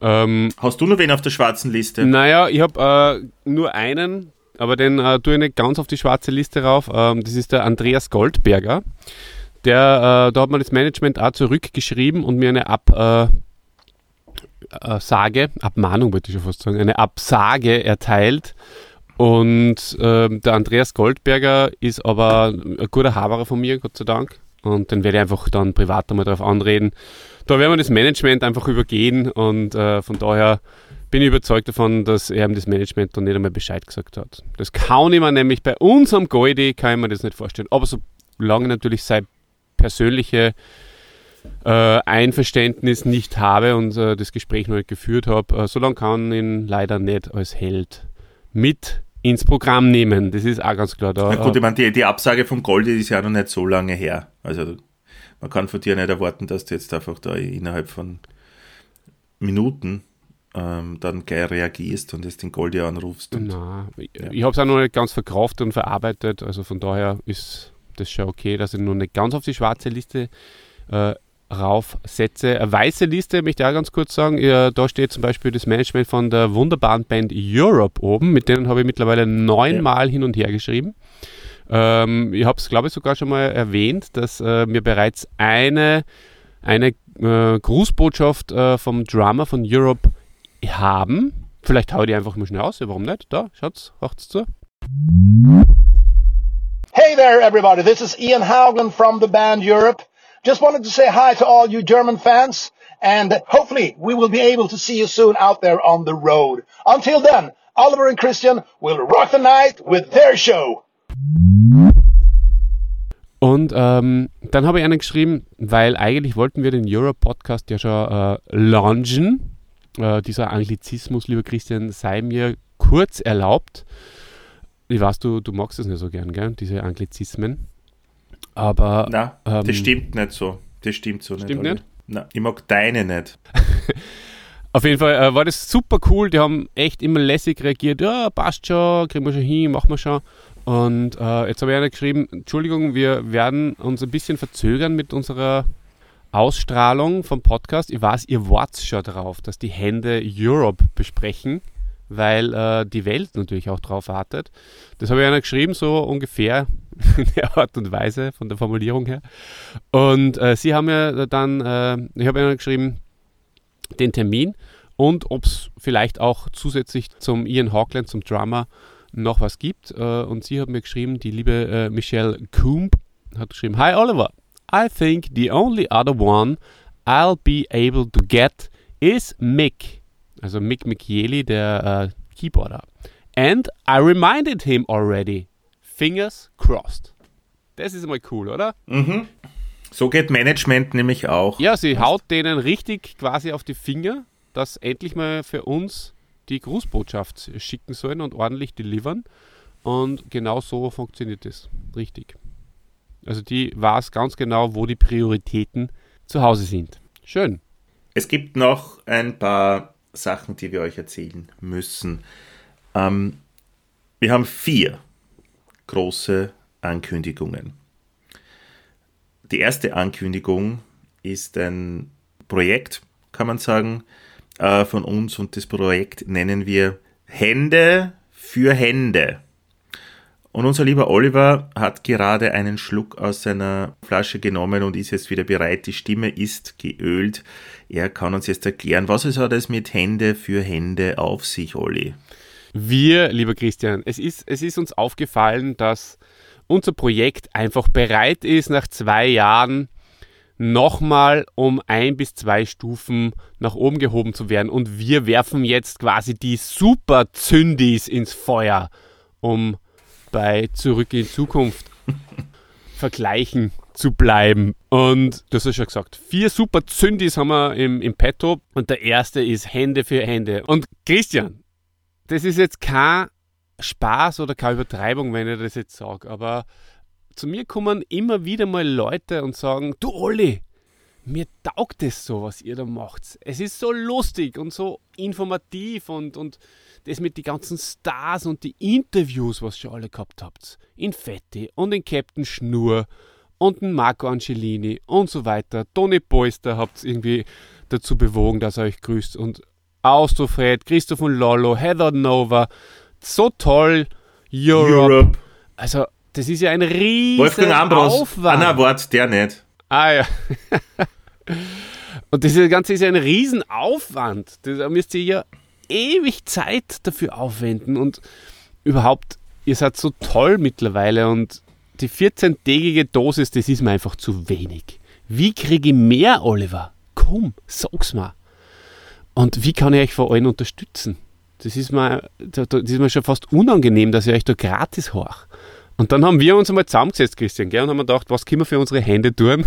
B: Ähm,
C: Hast du noch wen auf der schwarzen Liste?
B: Naja, ich habe äh, nur einen, aber den äh, tue ich nicht ganz auf die schwarze Liste rauf. Ähm, das ist der Andreas Goldberger. Der, äh, da hat man das Management auch zurückgeschrieben und mir eine Absage, äh, Sage, Abmahnung wollte ich schon fast sagen, eine Absage erteilt. Und ähm, der Andreas Goldberger ist aber ein guter Haberer von mir, Gott sei Dank. Und den werde ich einfach dann privat einmal darauf anreden. Da werden wir das Management einfach übergehen und äh, von daher bin ich überzeugt davon, dass er ihm das Management dann nicht einmal Bescheid gesagt hat. Das kann ich mir nämlich bei unserem Goldie, kann ich mir das nicht vorstellen. Aber solange ich natürlich sein persönliche äh, Einverständnis nicht habe und äh, das Gespräch noch nicht geführt habe, äh, solange kann ich ihn leider nicht als Held mit ins Programm nehmen. Das ist auch ganz klar. Da,
C: Na gut, ich meine, die, die Absage vom Goldi ist ja noch nicht so lange her. Also man kann von dir nicht erwarten, dass du jetzt einfach da innerhalb von Minuten ähm, dann gleich reagierst und jetzt den Goldi anrufst. Und,
B: Na, ich, habe es auch noch nicht ganz verkauft und verarbeitet, also von daher ist das schon okay, dass ich noch nicht ganz auf die schwarze Liste äh, raufsetze. Eine weiße Liste möchte ich auch ganz kurz sagen. Ja, da steht zum Beispiel das Management von der wunderbaren Band Europe oben. Mit denen habe ich mittlerweile neunmal hin und her geschrieben. Ähm, ich habe es, glaube ich, sogar schon mal erwähnt, dass äh, wir bereits eine, eine äh, Grußbotschaft äh, vom Drummer von Europe haben. Vielleicht hau ich die einfach mal schnell aus, warum nicht? Da, schaut's, macht's zu.
I: Hey there, everybody. This is Ian Howland from the band Europe. Just wanted to say hi to all you German fans, and hopefully we will be able to see you soon out there on the road. Until then, Oliver and Christian will rock the night with their show.
B: Und ähm, dann habe ich einen geschrieben, weil eigentlich wollten wir den Europe-Podcast ja schon äh, launchen. Äh, dieser Anglizismus, lieber Christian, sei mir kurz erlaubt. Ich weiß, du, du magst es nicht so gern, gell? diese Anglizismen. Aber
C: Na,
B: ähm,
C: das stimmt nicht so. Das stimmt so
B: Stimmt
C: nicht.
B: nicht?
C: Na, ich mag deine nicht. (laughs)
B: Auf jeden Fall äh, war das super cool. Die haben echt immer lässig reagiert. Ja, passt schon, kriegen wir schon hin, machen wir schon. Und äh, jetzt habe ich einer geschrieben, Entschuldigung, wir werden uns ein bisschen verzögern mit unserer Ausstrahlung vom Podcast. Ich weiß, ihr wart schon drauf, dass die Hände Europe besprechen, weil äh, die Welt natürlich auch drauf wartet. Das habe ich einer geschrieben, so ungefähr (laughs) in der Art und Weise, von der Formulierung her. Und äh, sie haben ja dann, äh, ich habe einer geschrieben, den Termin und ob es vielleicht auch zusätzlich zum Ian Hawkland, zum Drummer, noch was gibt. Äh, und sie hat mir geschrieben, die liebe äh, Michelle Coombe hat geschrieben, Hi Oliver, I think the only other one I'll be able to get is Mick. Also Mick Michieli, der äh, Keyboarder. And I reminded him already. Fingers crossed. Das ist mal cool, oder?
C: So geht Management nämlich auch.
B: Ja, sie haut denen richtig quasi auf die Finger, dass endlich mal für uns die Grußbotschaft schicken sollen und ordentlich delivern. Und genau so funktioniert es. Richtig. Also die weiß ganz genau, wo die Prioritäten zu Hause sind. Schön.
C: Es gibt noch ein paar Sachen, die wir euch erzählen müssen. Ähm, wir haben vier große Ankündigungen. Die erste Ankündigung ist ein Projekt, kann man sagen, äh, von uns und das Projekt nennen wir Hände für Hände. Und unser lieber Oliver hat gerade einen Schluck aus seiner Flasche genommen und ist jetzt wieder bereit. Die Stimme ist geölt. Er kann uns jetzt erklären, was es hat es mit Hände für Hände auf sich, Olli.
B: Wir, lieber Christian, es ist, es ist uns aufgefallen, dass unser Projekt einfach bereit ist, nach zwei Jahren nochmal um ein bis zwei Stufen nach oben gehoben zu werden. Und wir werfen jetzt quasi die Super Zündis ins Feuer, um bei Zurück in Zukunft (laughs) vergleichen zu bleiben. Und du hast ja schon gesagt, vier Super Zündis haben wir im, im Petto und der erste ist Hände für Hände. Und Christian, das ist jetzt kein Spaß oder keine Übertreibung, wenn ich das jetzt sage, aber zu mir kommen immer wieder mal Leute und sagen, du Olli, mir taugt es so, was ihr da macht. Es ist so lustig und so informativ und, und das mit den ganzen Stars und die Interviews, was ihr alle gehabt habt. In Fetti und in Captain Schnur und in Marco Angelini und so weiter. Toni Polster habt irgendwie dazu bewogen, dass er euch grüßt und Austrofred, Christoph und Lollo, Heather Nova. So toll. Europe. Europe. Also, das ist ja ein riesen Wolfgang Ambros. Aufwand.
C: Ah, Wort, der nicht.
B: Ah ja. (laughs) Und das Ganze ist ja ein Riesenaufwand. Da müsst ihr ja ewig Zeit dafür aufwenden. Und überhaupt, ihr seid so toll mittlerweile und die 14-tägige Dosis, das ist mir einfach zu wenig. Wie kriege ich mehr, Oliver? Komm, sag's mal. Und wie kann ich euch vor allem unterstützen? Das ist mir, das ist mir schon fast unangenehm, dass ich euch da gratis horch. Und dann haben wir uns einmal zusammengesetzt, Christian, gell, und haben gedacht, was können wir für unsere Hände tun?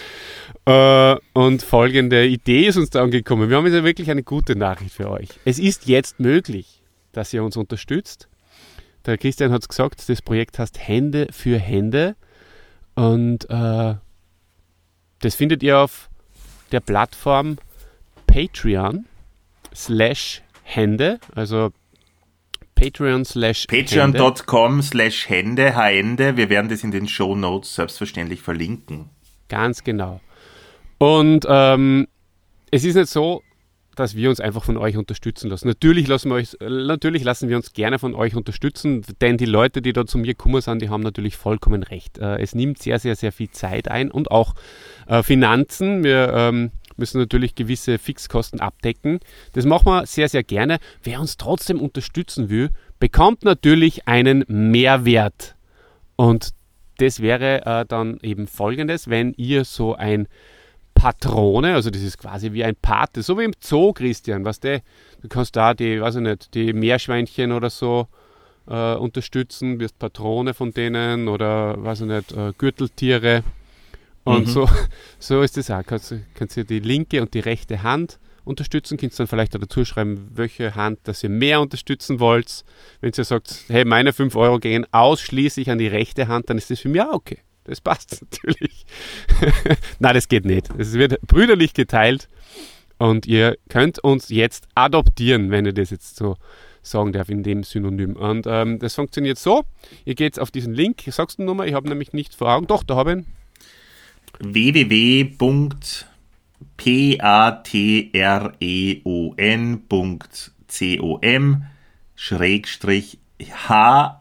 B: (laughs) äh, und folgende Idee ist uns da angekommen. Wir haben jetzt wirklich eine gute Nachricht für euch. Es ist jetzt möglich, dass ihr uns unterstützt. Der Christian hat es gesagt, das Projekt heißt Hände für Hände. Und äh, das findet ihr auf der Plattform Patreon slash Hände, also Patreon slash
C: Patreon.com slash Hände, Hände. Wir werden das in den Show Notes selbstverständlich verlinken.
B: Ganz genau. Und ähm, es ist nicht so, dass wir uns einfach von euch unterstützen lassen. Natürlich lassen, wir euch, natürlich lassen wir uns gerne von euch unterstützen, denn die Leute, die da zu mir gekommen sind, die haben natürlich vollkommen recht. Äh, es nimmt sehr, sehr, sehr viel Zeit ein und auch äh, Finanzen. Wir ähm, müssen natürlich gewisse Fixkosten abdecken. Das machen wir sehr, sehr gerne. Wer uns trotzdem unterstützen will, bekommt natürlich einen Mehrwert. Und das wäre äh, dann eben folgendes, wenn ihr so ein Patrone, also das ist quasi wie ein Pate, so wie im Zoo, Christian, was du, du kannst da die, weiß ich nicht, die Meerschweinchen oder so äh, unterstützen, wirst Patrone von denen oder, weiß ich nicht, äh, Gürteltiere und mhm. so, (laughs) so ist es auch. Kannst, kannst du die linke und die rechte Hand unterstützen, kannst dann vielleicht dazu schreiben, welche Hand, dass ihr mehr unterstützen wollt. Wenn ihr sagt, hey, meine 5 Euro gehen ausschließlich an die rechte Hand, dann ist das für mich auch okay. Das passt (laughs) natürlich. Nein, das geht nicht. Es wird brüderlich geteilt und ihr könnt uns jetzt adoptieren, wenn ihr das jetzt so sagen darf in dem Synonym. Und ähm, das funktioniert so: Ihr geht auf diesen Link, sagst du nochmal, ich habe nämlich nicht vor Augen. Doch, da habe ich ihn
C: www.patreon.com Schrägstrich H-A-E-N-D-E.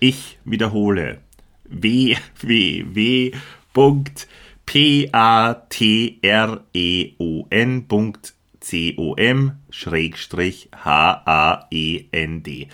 C: Ich wiederhole www.patreon.com Schrägstrich H-A-E-N-D-E.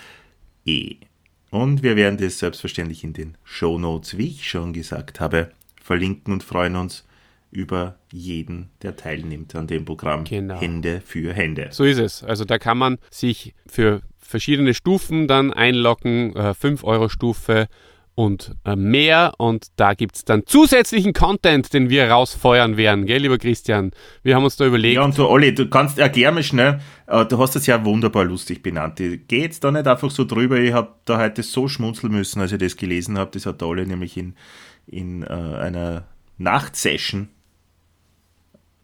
C: Und wir werden das selbstverständlich in den Show Notes, wie ich schon gesagt habe, verlinken und freuen uns über jeden, der teilnimmt an dem Programm genau. Hände für Hände.
B: So ist es. Also da kann man sich für verschiedene Stufen dann einloggen, äh, 5 Euro Stufe und äh, mehr. Und da gibt es dann zusätzlichen Content, den wir rausfeuern werden, gell, lieber Christian? Wir haben uns da überlegt.
C: Ja, und so, Olli, du kannst, erklär mir schnell, äh, du hast das ja wunderbar lustig benannt. Geht es da nicht einfach so drüber? Ich habe da heute so schmunzeln müssen, als ich das gelesen habe. Das hat Olli nämlich in, in äh, einer Nachtsession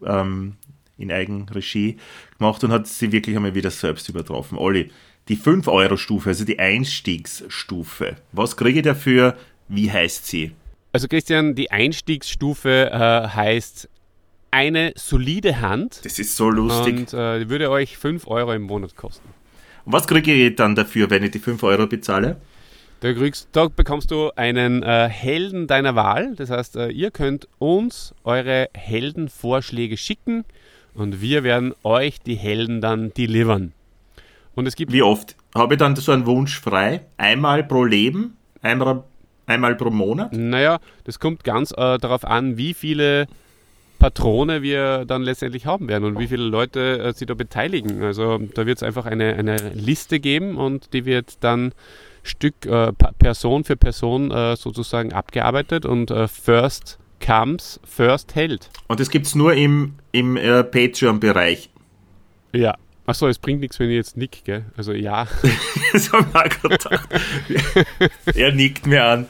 C: ähm, in Eigenregie gemacht und hat sie wirklich einmal wieder selbst übertroffen. Olli, die 5-Euro-Stufe, also die Einstiegsstufe, was kriege ich dafür? Wie heißt sie?
B: Also Christian, die Einstiegsstufe äh, heißt eine solide Hand.
C: Das ist so lustig.
B: Und äh, die würde euch 5 Euro im Monat kosten.
C: Und was kriege ich dann dafür, wenn ich die 5 Euro bezahle?
B: Da, kriegst, da bekommst du einen äh, Helden deiner Wahl. Das heißt, äh, ihr könnt uns eure Heldenvorschläge schicken und wir werden euch die Helden dann delivern. Und es gibt
C: Wie oft? Habe ich dann so einen Wunsch frei? Einmal pro Leben? Einmal, einmal pro Monat?
B: Naja, das kommt ganz äh, darauf an, wie viele Patrone wir dann letztendlich haben werden und wie viele Leute äh, sich da beteiligen. Also da wird es einfach eine, eine Liste geben und die wird dann Stück äh, Person für Person äh, sozusagen abgearbeitet und äh, First comes, First hält.
C: Und das gibt es nur im, im äh, Patreon-Bereich.
B: Ja. Achso, es bringt nichts, wenn ich jetzt nick, gell? Also ja. (laughs)
C: Das haben wir auch gedacht. (laughs) er nickt mir an.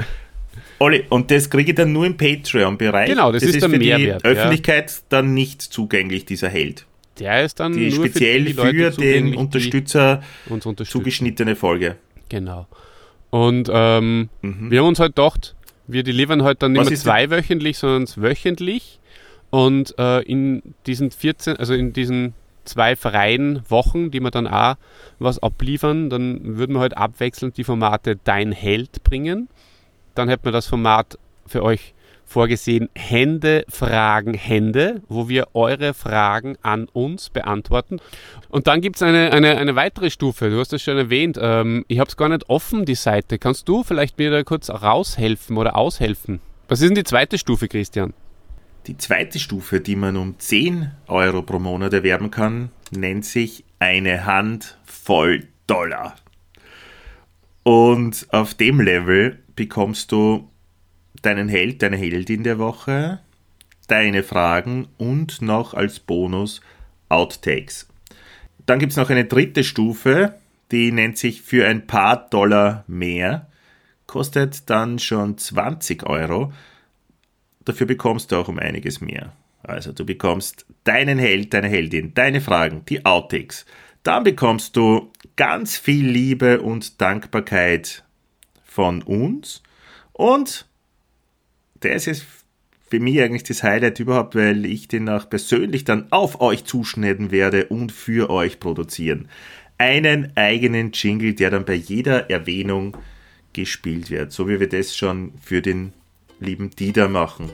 C: Olli, und das kriege ich dann nur im Patreon-Bereich.
B: Genau, das ist der
C: für
B: Mehrwert,
C: die
B: ja.
C: Öffentlichkeit dann nicht zugänglich, dieser Held.
B: Der ist dann
C: Die
B: nur
C: speziell
B: für, die
C: für, den Unterstützer zugeschnittene Folge.
B: Genau. Und ähm, wir haben uns halt gedacht, wir delivern halt dann nicht
C: Mhm. Was
B: mehr
C: ist
B: zweiwöchentlich, sondern wöchentlich. Und äh, in diesen 14, also in diesen zwei freien Wochen, die wir dann auch was abliefern, dann würden wir halt abwechselnd die Formate Dein Held bringen. Dann hätten wir das Format für euch vorgesehen, Hände fragen Hände, wo wir eure Fragen an uns beantworten. Und dann gibt es eine, eine, eine weitere Stufe, du hast das schon erwähnt. Ähm, ich habe es gar nicht offen, die Seite. Kannst du vielleicht mir da kurz raushelfen oder aushelfen? Was ist denn die zweite Stufe, Christian?
C: Die zweite Stufe, die man um 10 Euro pro Monat erwerben kann, nennt sich eine Hand voll Dollar. Und auf dem Level bekommst du deinen Held, deine Heldin der Woche, deine Fragen und noch als Bonus Outtakes. Dann gibt es noch eine dritte Stufe, die nennt sich für ein paar Dollar mehr, kostet dann schon 20 Euro. Dafür bekommst du auch um einiges mehr. Also du bekommst deinen Held, deine Heldin, deine Fragen, die Outtakes. Dann bekommst du ganz viel Liebe und Dankbarkeit von uns. Und das ist für mich eigentlich das Highlight überhaupt, weil ich den auch persönlich dann auf euch zuschneiden werde und für euch produzieren. Einen eigenen Jingle, der dann bei jeder Erwähnung gespielt wird, so wie wir das schon für den lieben Dieter machen.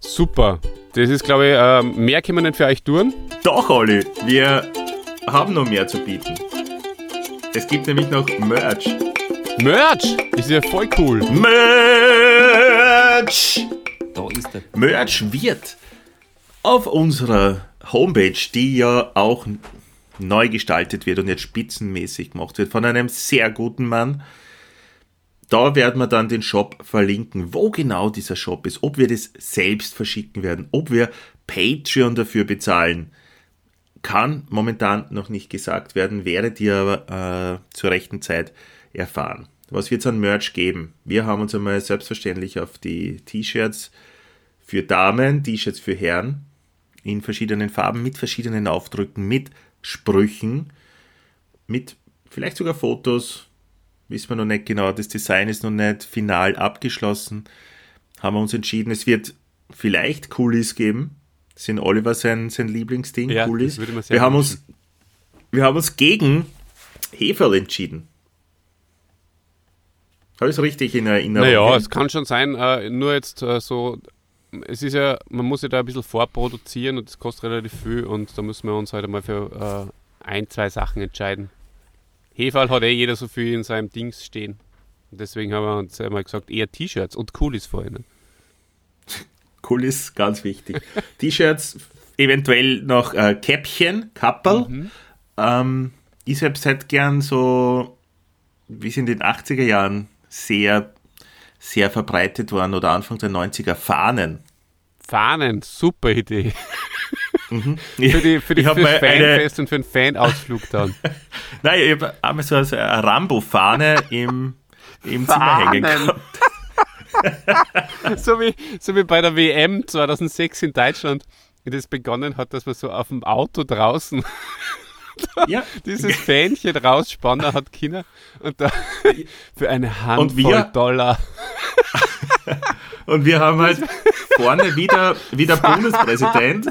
B: Super. Das ist, glaube ich, ähm, mehr können wir nicht für euch tun.
C: Doch, Olli, wir haben noch mehr zu bieten. Es gibt nämlich noch Merch.
B: Merch! Ist ja voll cool.
C: Merch!
E: Da ist er.
C: Merch wird auf unserer Homepage, die ja auch neu gestaltet wird und jetzt spitzenmäßig gemacht wird von einem sehr guten Mann. Da werden wir dann den Shop verlinken, wo genau dieser Shop ist, ob wir das selbst verschicken werden, ob wir Patreon dafür bezahlen. Kann momentan noch nicht gesagt werden, werdet ihr aber äh, zur rechten Zeit erfahren. Was wird es an Merch geben? Wir haben uns einmal selbstverständlich auf die T-Shirts für Damen, T-Shirts für Herren in verschiedenen Farben, mit verschiedenen Aufdrücken, mit Sprüchen, mit vielleicht sogar Fotos. Wissen wir noch nicht genau, das Design ist noch nicht final abgeschlossen. Haben wir uns entschieden, es wird vielleicht Coolies geben. Das sind Oliver sein, sein Lieblingsding,
B: Ja,
C: Coolies. Wir haben,
B: wünschen.
C: uns, wir haben uns gegen Heferl entschieden. Habe ich es richtig in Erinnerung?
B: Naja, es kann schon sein, äh, nur jetzt äh, so, es ist ja, man muss ja da ein bisschen vorproduzieren und das kostet relativ viel und da müssen wir uns halt einmal für äh, ein, zwei Sachen entscheiden. Hefall hat eh jeder so viel in seinem Dings stehen. Und deswegen haben wir uns einmal gesagt, eher T-Shirts und Coolies vorhin.
C: Cool (laughs) ist, ganz wichtig. T-Shirts, eventuell noch äh, Käppchen, Kapperl. Ähm, ich selbst hätte gern so, wie es in den 80er Jahren sehr, sehr verbreitet waren oder Anfang der 90er, Fahnen.
B: Fahnen, super Idee. (laughs)
C: Mhm.
B: Für die, für die
C: ich mal eine,
B: Fanfest und für den Fanausflug dann. (laughs)
C: nein, ich habe einmal so eine Rambo-Fahne im, im Zimmer hängen gehabt. (laughs)
B: so, wie, so wie bei der WM 2006 in Deutschland. wie das begonnen hat, dass man so auf dem Auto draußen (laughs)
C: Ja.
B: dieses Fähnchen rausspannen hat Kinder und da für eine Handvoll
C: wir-
B: Dollar.
C: Und wir haben halt vorne wieder, wieder Bundespräsident.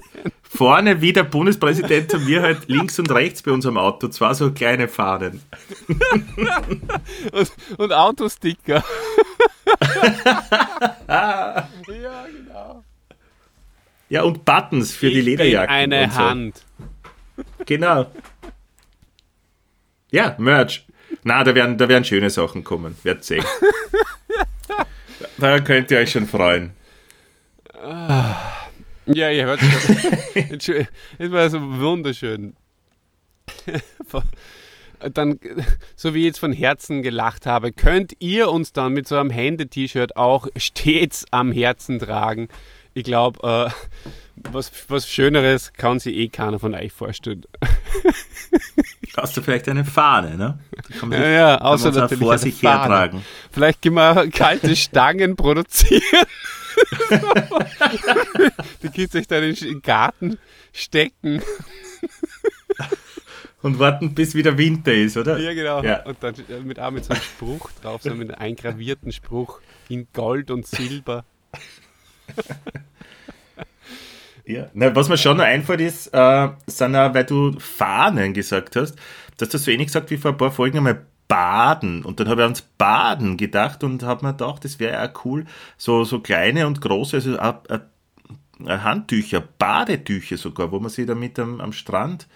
C: Vorne wie der Bundespräsident haben wir halt links und rechts bei unserem Auto zwei so kleine Fahnen.
B: und, und Autosticker. (laughs) ja, genau.
C: Ja, und Buttons für die
B: Ich bin
C: Lederjacken.
B: Eine
C: und so.
B: Hand.
C: Genau. Ja, Merch. Na, da werden, da werden schöne Sachen kommen. Werdet sehen. (laughs) da könnt ihr euch schon freuen.
B: Ja, ihr hört (laughs) schon. Es war so wunderschön. (laughs) Dann, so wie ich jetzt von Herzen gelacht habe, könnt ihr uns dann mit so einem Hände-T-Shirt auch stets am Herzen tragen. Ich glaube, äh, was, was Schöneres kann sich eh keiner von euch vorstellen. (laughs)
C: Hast du vielleicht eine Fahne, ne?
B: Ja,
C: sich-
B: ja,
C: man
B: außer natürlich
C: vor sich hertragen.
B: Vielleicht können wir kalte Stangen produzieren. (laughs) Die könnt ihr euch dann in den Garten stecken.
C: Und warten, bis wieder Winter ist, oder?
B: Ja, genau.
C: Ja.
B: Und dann mit, auch mit so einem Spruch drauf, so mit einem eingravierten Spruch in Gold und Silber.
C: Ja. Na, was mir schon noch einfällt ist, äh, sind auch, weil du Fahnen gesagt hast, dass du so ähnlich gesagt wie vor ein paar Folgen einmal Baden. Und dann habe ich ans Baden gedacht und habe mir gedacht, das wäre ja cool, so, so kleine und große, also auch, auch, auch Handtücher, Badetücher sogar, wo man sich damit am, am Strand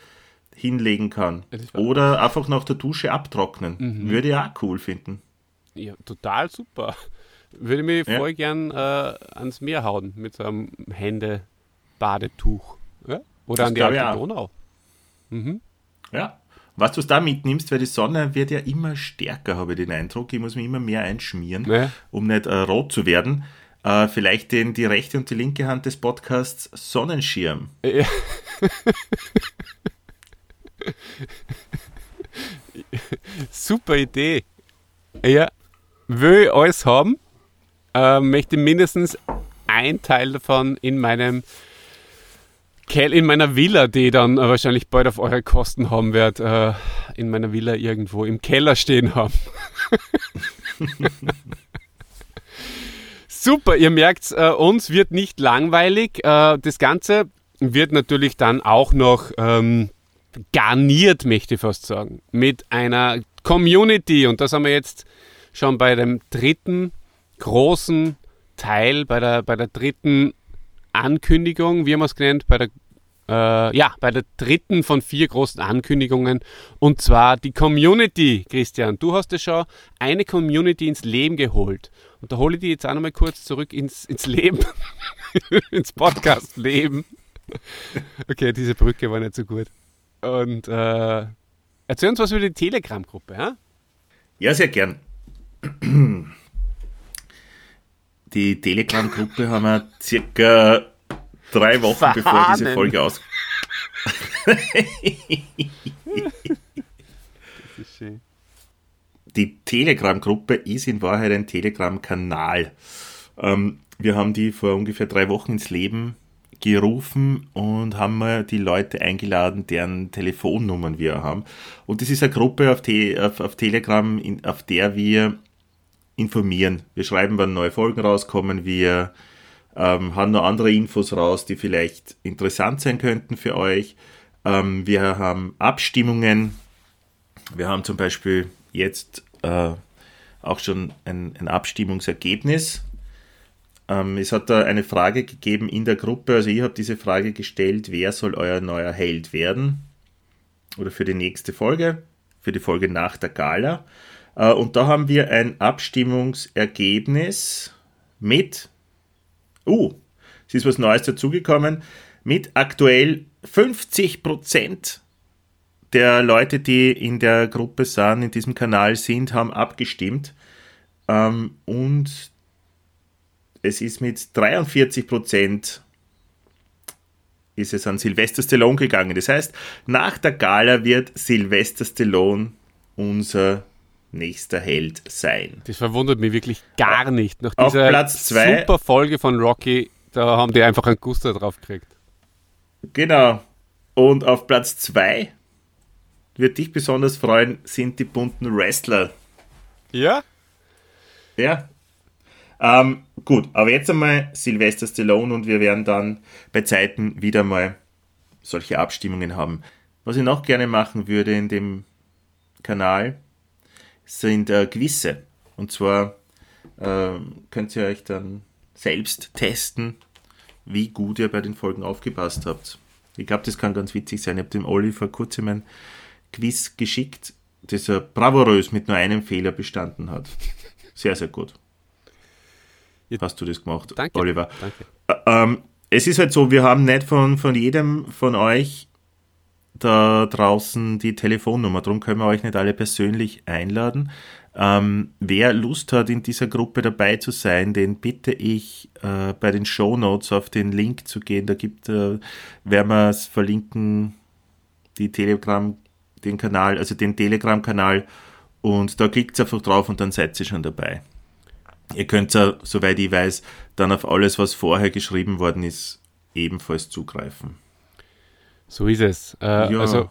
C: hinlegen kann. Oder einfach nach der Dusche abtrocknen.
B: Mhm.
C: Würde ich auch cool finden.
B: Ja, total super. Würde mich
C: Ja.
B: voll gern äh, ans Meer hauen mit so einem Hände-Badetuch. Ja? Oder
C: Das
B: an die alte. Donau. Mhm.
C: Ja. Was du da mitnimmst, weil die Sonne wird ja immer stärker, habe ich den Eindruck. Ich muss mich immer mehr einschmieren,
B: Ja.
C: um nicht äh, rot zu werden. Äh, vielleicht den, die rechte und die linke Hand des Podcasts Sonnenschirm.
B: Ja. Super Idee. Ja, will ich alles haben, äh, möchte mindestens ein Teil davon in meinem Kel in meiner Villa, die dann wahrscheinlich bald auf eure Kosten haben werde, äh, in meiner Villa irgendwo im Keller stehen haben. (laughs) Super, ihr merkt, äh, uns wird nicht langweilig. Äh, das Ganze wird natürlich dann auch noch ähm, garniert, möchte ich fast sagen, mit einer Community. Und das haben wir jetzt schon bei dem dritten großen Teil, bei der, bei der dritten Ankündigung, wie haben wir es genannt, bei der äh, ja, bei der dritten von vier großen Ankündigungen und zwar die Community, Christian. Du hast ja schon eine Community ins Leben geholt und da hole ich die jetzt auch nochmal kurz zurück ins, ins Leben, (laughs) ins Podcast-Leben. Okay, diese Brücke war nicht so gut. Und äh, erzähl uns was über die Telegram-Gruppe, ja?
C: Ja, sehr gern. Die Telegram-Gruppe haben wir circa drei Wochen bevor diese. Folge aus. (laughs)
B: Das ist schön.
C: Die Telegram-Gruppe ist in Wahrheit ein Telegram-Kanal. Ähm, wir haben die vor ungefähr drei Wochen ins Leben gerufen und haben mal die Leute eingeladen, deren Telefonnummern wir haben. Und das ist eine Gruppe auf, Te auf, auf Telegram, in, auf der wir informieren. Wir schreiben, wann neue Folgen rauskommen. Wir ähm, haben noch andere Infos raus, die vielleicht interessant sein könnten für euch. Ähm, wir haben Abstimmungen. Wir haben zum Beispiel jetzt äh, auch schon ein, ein Abstimmungsergebnis. Ähm, es hat da eine Frage gegeben in der Gruppe. Also ich habe diese Frage gestellt, wer soll euer neuer Held werden? Oder für die nächste Folge, für die Folge nach der Gala. Äh, und da haben wir ein Abstimmungsergebnis mit, uh, es ist was Neues dazugekommen, mit aktuell 50% der Leute, die in der Gruppe sind, in diesem Kanal sind, haben abgestimmt. Ähm, und es ist mit 43% ist es an Sylvester Stallone gegangen. Das heißt, nach der Gala wird Sylvester Stallone unser nächster Held sein.
B: Das verwundert mich wirklich gar nicht. Nach
C: Auf
B: dieser
C: Platz zwei-
B: super Folge von Rocky, da haben die einfach einen Guster drauf gekriegt.
C: Genau. Und auf Platz 2 wird dich besonders freuen, sind die bunten Wrestler.
B: Ja?
C: Ja. Ähm, gut, aber jetzt einmal Sylvester Stallone und wir werden dann bei Zeiten wieder mal solche Abstimmungen haben. Was ich noch gerne machen würde in dem Kanal, sind äh, Quizze. Und zwar äh, könnt ihr euch dann selbst testen, wie gut ihr bei den Folgen aufgepasst habt. Ich glaube, das kann ganz witzig sein. Ich habe dem Olli vor kurzem ein Quiz geschickt, das er bravourös mit nur einem Fehler bestanden hat. Sehr, sehr gut. Hast du das gemacht,
B: Danke.
C: Oliver?
B: Danke.
C: Ähm, es ist halt so, wir haben nicht von, von jedem von euch da draußen die Telefonnummer, darum können wir euch nicht alle persönlich einladen. Ähm, wer Lust hat, in dieser Gruppe dabei zu sein, den bitte ich äh, bei den Show Notes auf den Link zu gehen. Da gibt, äh, werden wir es verlinken, die Telegram, den Kanal, also den Telegram-Kanal und da klickt einfach drauf und dann seid ihr schon dabei. Ihr könnt, soweit ich weiß, dann auf alles, was vorher geschrieben worden ist, ebenfalls zugreifen.
B: So ist es. Äh,
C: Ja.
B: Also,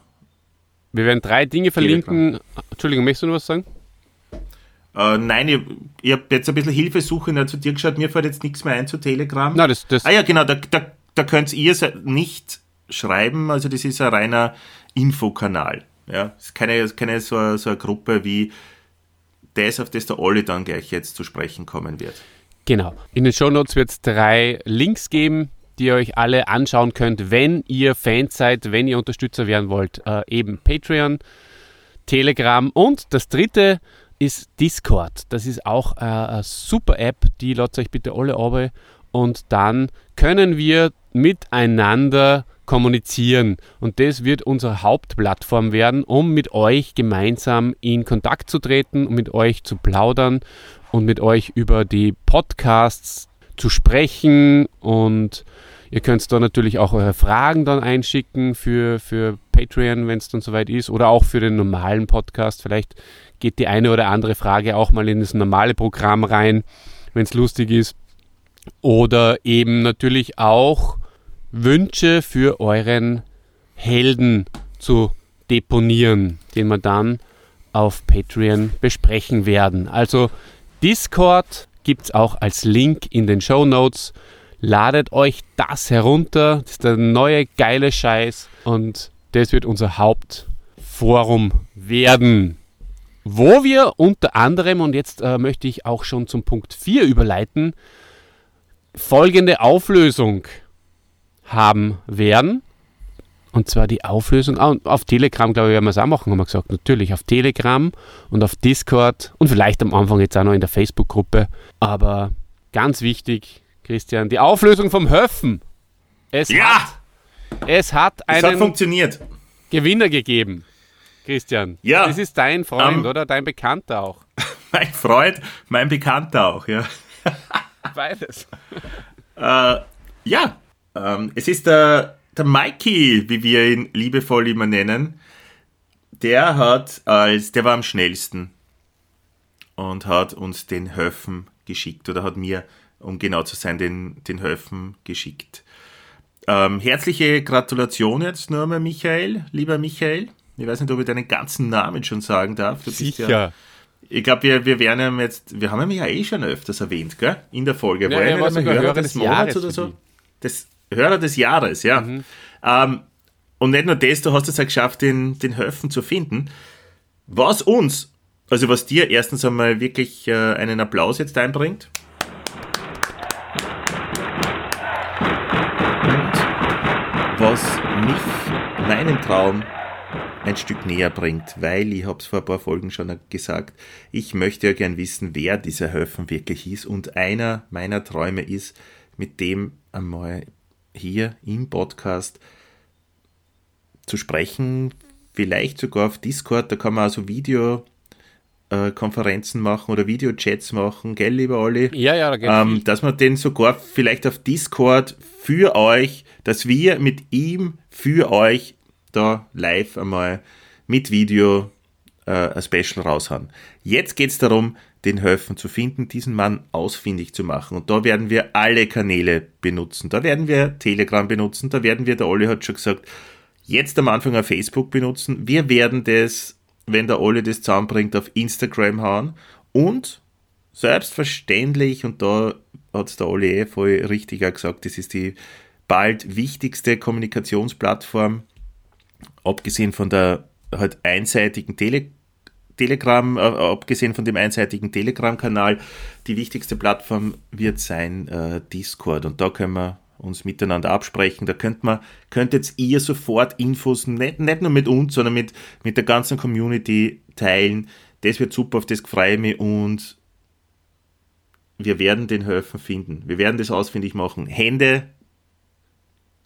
B: wir werden drei Dinge verlinken. Entschuldigung, möchtest du noch was sagen?
C: Äh, nein, ich, ich habe jetzt ein bisschen Hilfesuche nicht zu dir geschaut. Mir fällt jetzt nichts mehr ein zu Telegram.
B: Na, das, das,
C: Ah ja, genau, da, da, da könnt ihr se- nicht schreiben. Also das ist ein reiner Infokanal. Ja, es ist keine, keine so, so eine Gruppe wie das, auf das der Olli dann gleich jetzt zu sprechen kommen wird.
B: Genau. In den Shownotes wird es drei Links geben, die ihr euch alle anschauen könnt, wenn ihr Fans seid, wenn ihr Unterstützer werden wollt. Äh, eben Patreon, Telegram und das dritte ist Discord. Das ist auch äh, eine super App, die lasst euch bitte alle runter und dann können wir miteinander kommunizieren und das wird unsere Hauptplattform werden, um mit euch gemeinsam in Kontakt zu treten und mit euch zu plaudern und mit euch über die Podcasts zu sprechen und ihr könnt da natürlich auch eure Fragen dann einschicken für, für Patreon, wenn es dann soweit ist oder auch für den normalen Podcast. Vielleicht geht die eine oder andere Frage auch mal in das normale Programm rein, wenn es lustig ist. Oder eben natürlich auch Wünsche für euren Helden zu deponieren, den wir dann auf Patreon besprechen werden. Also Discord gibt es auch als Link in den Show Notes. Ladet euch das herunter. Das ist der neue geile Scheiß und das wird unser Hauptforum werden. Wo wir unter anderem, und jetzt äh, möchte ich auch schon zum Punkt 4 überleiten, folgende Auflösung haben werden. Und zwar die Auflösung, ah, auf Telegram, glaube ich, werden wir es auch machen, haben wir gesagt. Natürlich auf Telegram und auf Discord und vielleicht am Anfang jetzt auch noch in der Facebook-Gruppe. Aber ganz wichtig, Christian, die Auflösung vom Höfen. Es
C: Ja!
B: hat, es hat
C: Es hat
B: einen
C: funktioniert.
B: Gewinner gegeben. Christian,
C: Ja.
B: das ist dein Freund,
C: Ähm,
B: oder? Dein Bekannter auch. (laughs)
C: Mein Freund, mein Bekannter auch, ja.
B: Beides. (laughs)
C: Äh, ja, ähm, es ist der, der Mikey, wie wir ihn liebevoll immer nennen. Der hat als, der war am schnellsten und hat uns den Höfen geschickt oder hat mir, um genau zu sein, den, den Höfen geschickt. Ähm, herzliche Gratulation jetzt nur einmal, Michael, lieber Michael. Ich weiß nicht, ob ich deinen ganzen Namen schon sagen darf. Du bist Ja,
B: Sicher.
C: ich glaube, wir, wir werden ihn jetzt, wir haben ihn ja eh schon öfters erwähnt, gell? In der Folge.
B: Ja,
C: War
B: er
C: nicht
B: war sogar Hörer des Jahres
C: oder
B: für
C: so?
B: die.
C: Hörer des Jahres, ja.
B: Mhm.
C: Ähm, und nicht nur das, du hast es auch geschafft, den, den Höfen zu finden. Was uns, also was dir erstens einmal wirklich äh, einen Applaus jetzt einbringt. Und was mich, meinen Traum, ein Stück näher bringt, weil ich habe es vor ein paar Folgen schon gesagt, ich möchte ja gern wissen, wer dieser Höfen wirklich ist und einer meiner Träume ist, mit dem einmal hier im Podcast zu sprechen, vielleicht sogar auf Discord, da kann man also Videokonferenzen machen oder Videochats machen, gell, lieber Olli?
B: Ja, ja, da geht
C: ähm, dass man den sogar vielleicht auf Discord für euch, dass wir mit ihm für euch da live einmal mit Video äh, ein Special raushauen. Jetzt geht es darum, den Höfen zu finden, diesen Mann ausfindig zu machen. Und da werden wir alle Kanäle benutzen. Da werden wir Telegram benutzen, da werden wir, der Olli hat schon gesagt, jetzt am Anfang auf Facebook benutzen. Wir werden das, wenn der Olli das zusammenbringt, auf Instagram hauen. Und selbstverständlich, und da hat es der Olli eh voll richtig gesagt, das ist die bald wichtigste Kommunikationsplattform, abgesehen von der halt einseitigen Tele Telegram, äh, abgesehen von dem einseitigen Telegram-Kanal, die wichtigste Plattform wird sein äh, Discord. Und da können wir uns miteinander absprechen. Da könnt man, könntet ihr sofort Infos nicht, nicht nur mit uns, sondern mit, mit der ganzen Community teilen. Das wird super, auf das freue ich mich und wir werden den Höfen finden. Wir werden das ausfindig machen. Hände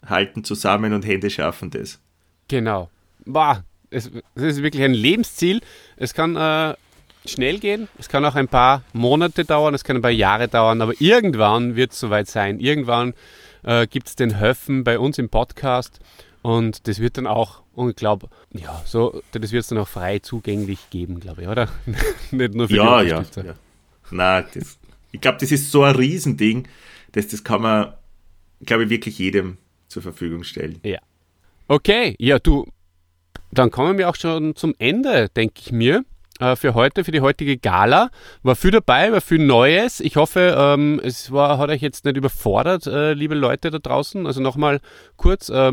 C: halten zusammen und Hände schaffen das.
B: Genau. Boah, es, es ist wirklich ein Lebensziel. Es kann äh, schnell gehen, es kann auch ein paar Monate dauern, es kann ein paar Jahre dauern, aber irgendwann wird es soweit sein. Irgendwann äh, gibt es den Höfen bei uns im Podcast und das wird dann auch, und ich glaube, ja, so, das wird es dann auch frei zugänglich geben, glaube ich, oder? (laughs) Nicht nur für
C: ja,
B: die
C: ja, ja. Na, das, ich glaube, das ist so ein Riesending, dass das kann man, glaube ich, wirklich jedem zur Verfügung stellen.
B: Ja. Okay, ja, du, dann kommen wir auch schon zum Ende, denke ich mir. äh, Für heute, für die heutige Gala. War viel dabei, war viel Neues. Ich hoffe, ähm, es war, hat euch jetzt nicht überfordert, äh, liebe Leute da draußen. Also nochmal kurz, äh,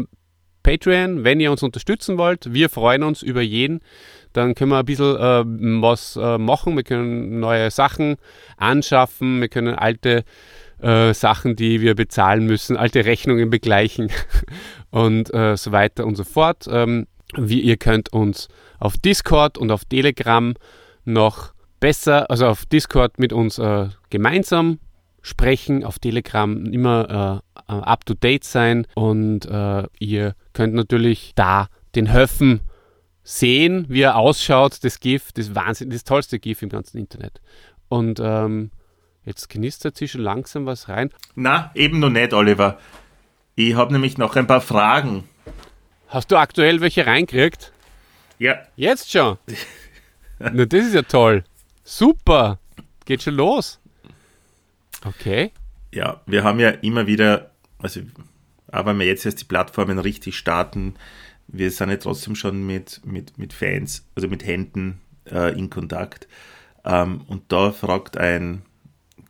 B: Patreon, wenn ihr uns unterstützen wollt. Wir freuen uns über jeden. Dann können wir ein bisschen was machen. Wir können neue Sachen anschaffen. Wir können alte Sachen, die wir bezahlen müssen, alte Rechnungen begleichen (laughs) und so weiter und so fort. Ähm, wie ihr könnt uns auf Discord und auf Telegram noch besser, also auf Discord mit uns äh, gemeinsam sprechen, auf Telegram immer äh, up to date sein und äh, ihr könnt natürlich da den Höfen sehen, wie er ausschaut, das GIF, das Wahnsinn, das tollste GIF im ganzen Internet. Und ähm, jetzt knistert sie schon langsam was rein.
C: Na, eben noch nicht, Oliver. Ich habe nämlich noch ein paar Fragen.
B: Hast du aktuell welche reinkriegt?
C: Ja,
B: Jetzt schon? (laughs) Na, das ist ja toll. Super. Geht schon los. Okay.
C: ja, wir haben ja immer wieder, also, aber wenn wir jetzt erst die Plattformen richtig starten, wir sind ja trotzdem schon mit, mit, mit Fans, also mit Händen äh, in Kontakt. Ähm, und da fragt ein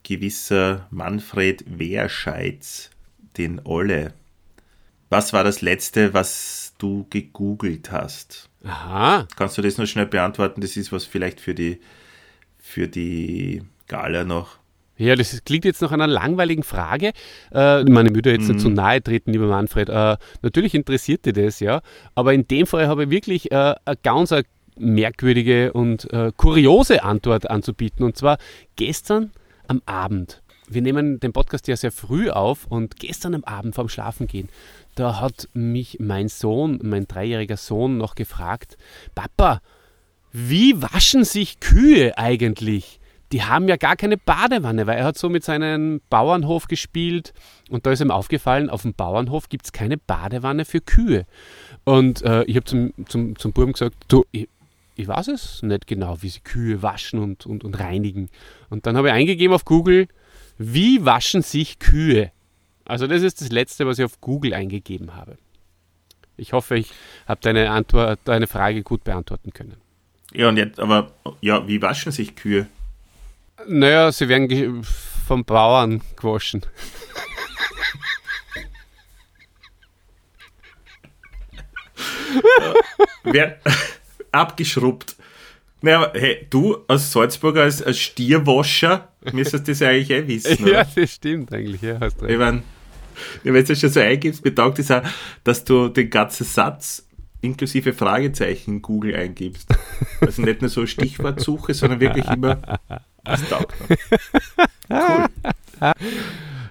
C: gewisser Manfred Wehrscheitz den Olle, was war das letzte, was du gegoogelt hast?
B: Aha.
C: Kannst du das noch schnell beantworten? Das ist was vielleicht für die, für die Gala noch.
B: Ja, das klingt jetzt nach einer langweiligen Frage. Äh, meine, würde jetzt nicht zu nahe treten, lieber Manfred. Äh, natürlich interessiert dir das, ja. Aber in dem Fall habe ich wirklich äh, eine ganz eine merkwürdige und äh, kuriose Antwort anzubieten. Und zwar gestern am Abend. Wir nehmen den Podcast ja sehr früh auf und gestern am Abend vorm Schlafengehen, da hat mich mein Sohn, mein dreijähriger Sohn, noch gefragt, Papa, wie waschen sich Kühe eigentlich? Die haben ja gar keine Badewanne, weil er hat so mit seinem Bauernhof gespielt und da ist ihm aufgefallen, auf dem Bauernhof gibt es keine Badewanne für Kühe. Und äh, ich habe zum, zum, zum Buben gesagt, du, ich, ich weiß es nicht genau, wie sie Kühe waschen und, und, und reinigen. Und dann habe ich eingegeben auf Google, wie waschen sich Kühe? Also das ist das Letzte, was ich auf Google eingegeben habe. Ich hoffe, ich habe deine Antwort, deine Frage gut beantworten können.
C: Ja, und jetzt, aber, ja, wie waschen sich Kühe?
B: Naja, sie werden vom Bauern gewaschen.
C: Wer, (laughs) abgeschrubbt. Naja, hey, du als Salzburger, als, als Stierwascher, (laughs) müsstest das eigentlich eh wissen,
B: Ja,
C: oder?
B: das stimmt eigentlich. Ja, hast
C: Ich
B: recht.
C: mein, wenn du es schon so eingibst, betaugt es auch, dass du den ganzen Satz inklusive Fragezeichen in Google eingibst. Also nicht nur so Stichwortsuche, sondern wirklich immer, was taugt noch. (laughs)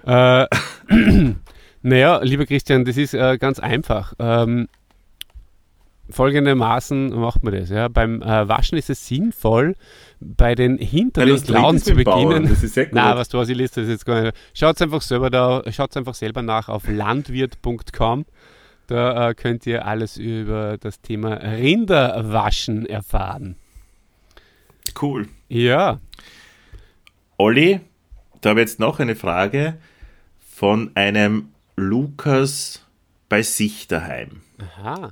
B: Äh, (clears throat) naja, lieber Christian, das ist äh, ganz einfach. Ähm, folgendermaßen macht man das. Ja. Beim äh, Waschen ist es sinnvoll, bei den hinteren Klauen zu beginnen.
C: das ist sehr gut.
B: Na, was du was ich lese, das ist jetzt gar nicht. Schaut einfach selber da, schaut einfach selber nach auf landwirt.com. Da äh, könnt ihr alles über das Thema Rinderwaschen erfahren.
C: Cool.
B: Ja.
C: Olli, da habe ich jetzt noch eine Frage von einem Lukas bei sich daheim.
B: Aha.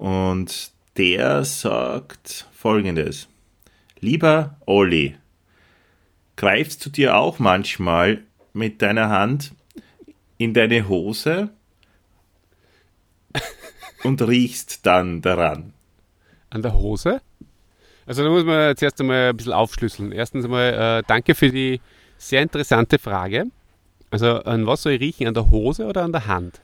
C: Und der sagt folgendes. Lieber Olli, greifst du dir auch manchmal mit deiner Hand in deine Hose (laughs) und riechst dann daran?
B: An der Hose? Also da muss man zuerst einmal ein bisschen aufschlüsseln. Erstens einmal äh, danke für die sehr interessante Frage. Also an was soll ich riechen? An der Hose oder an der Hand?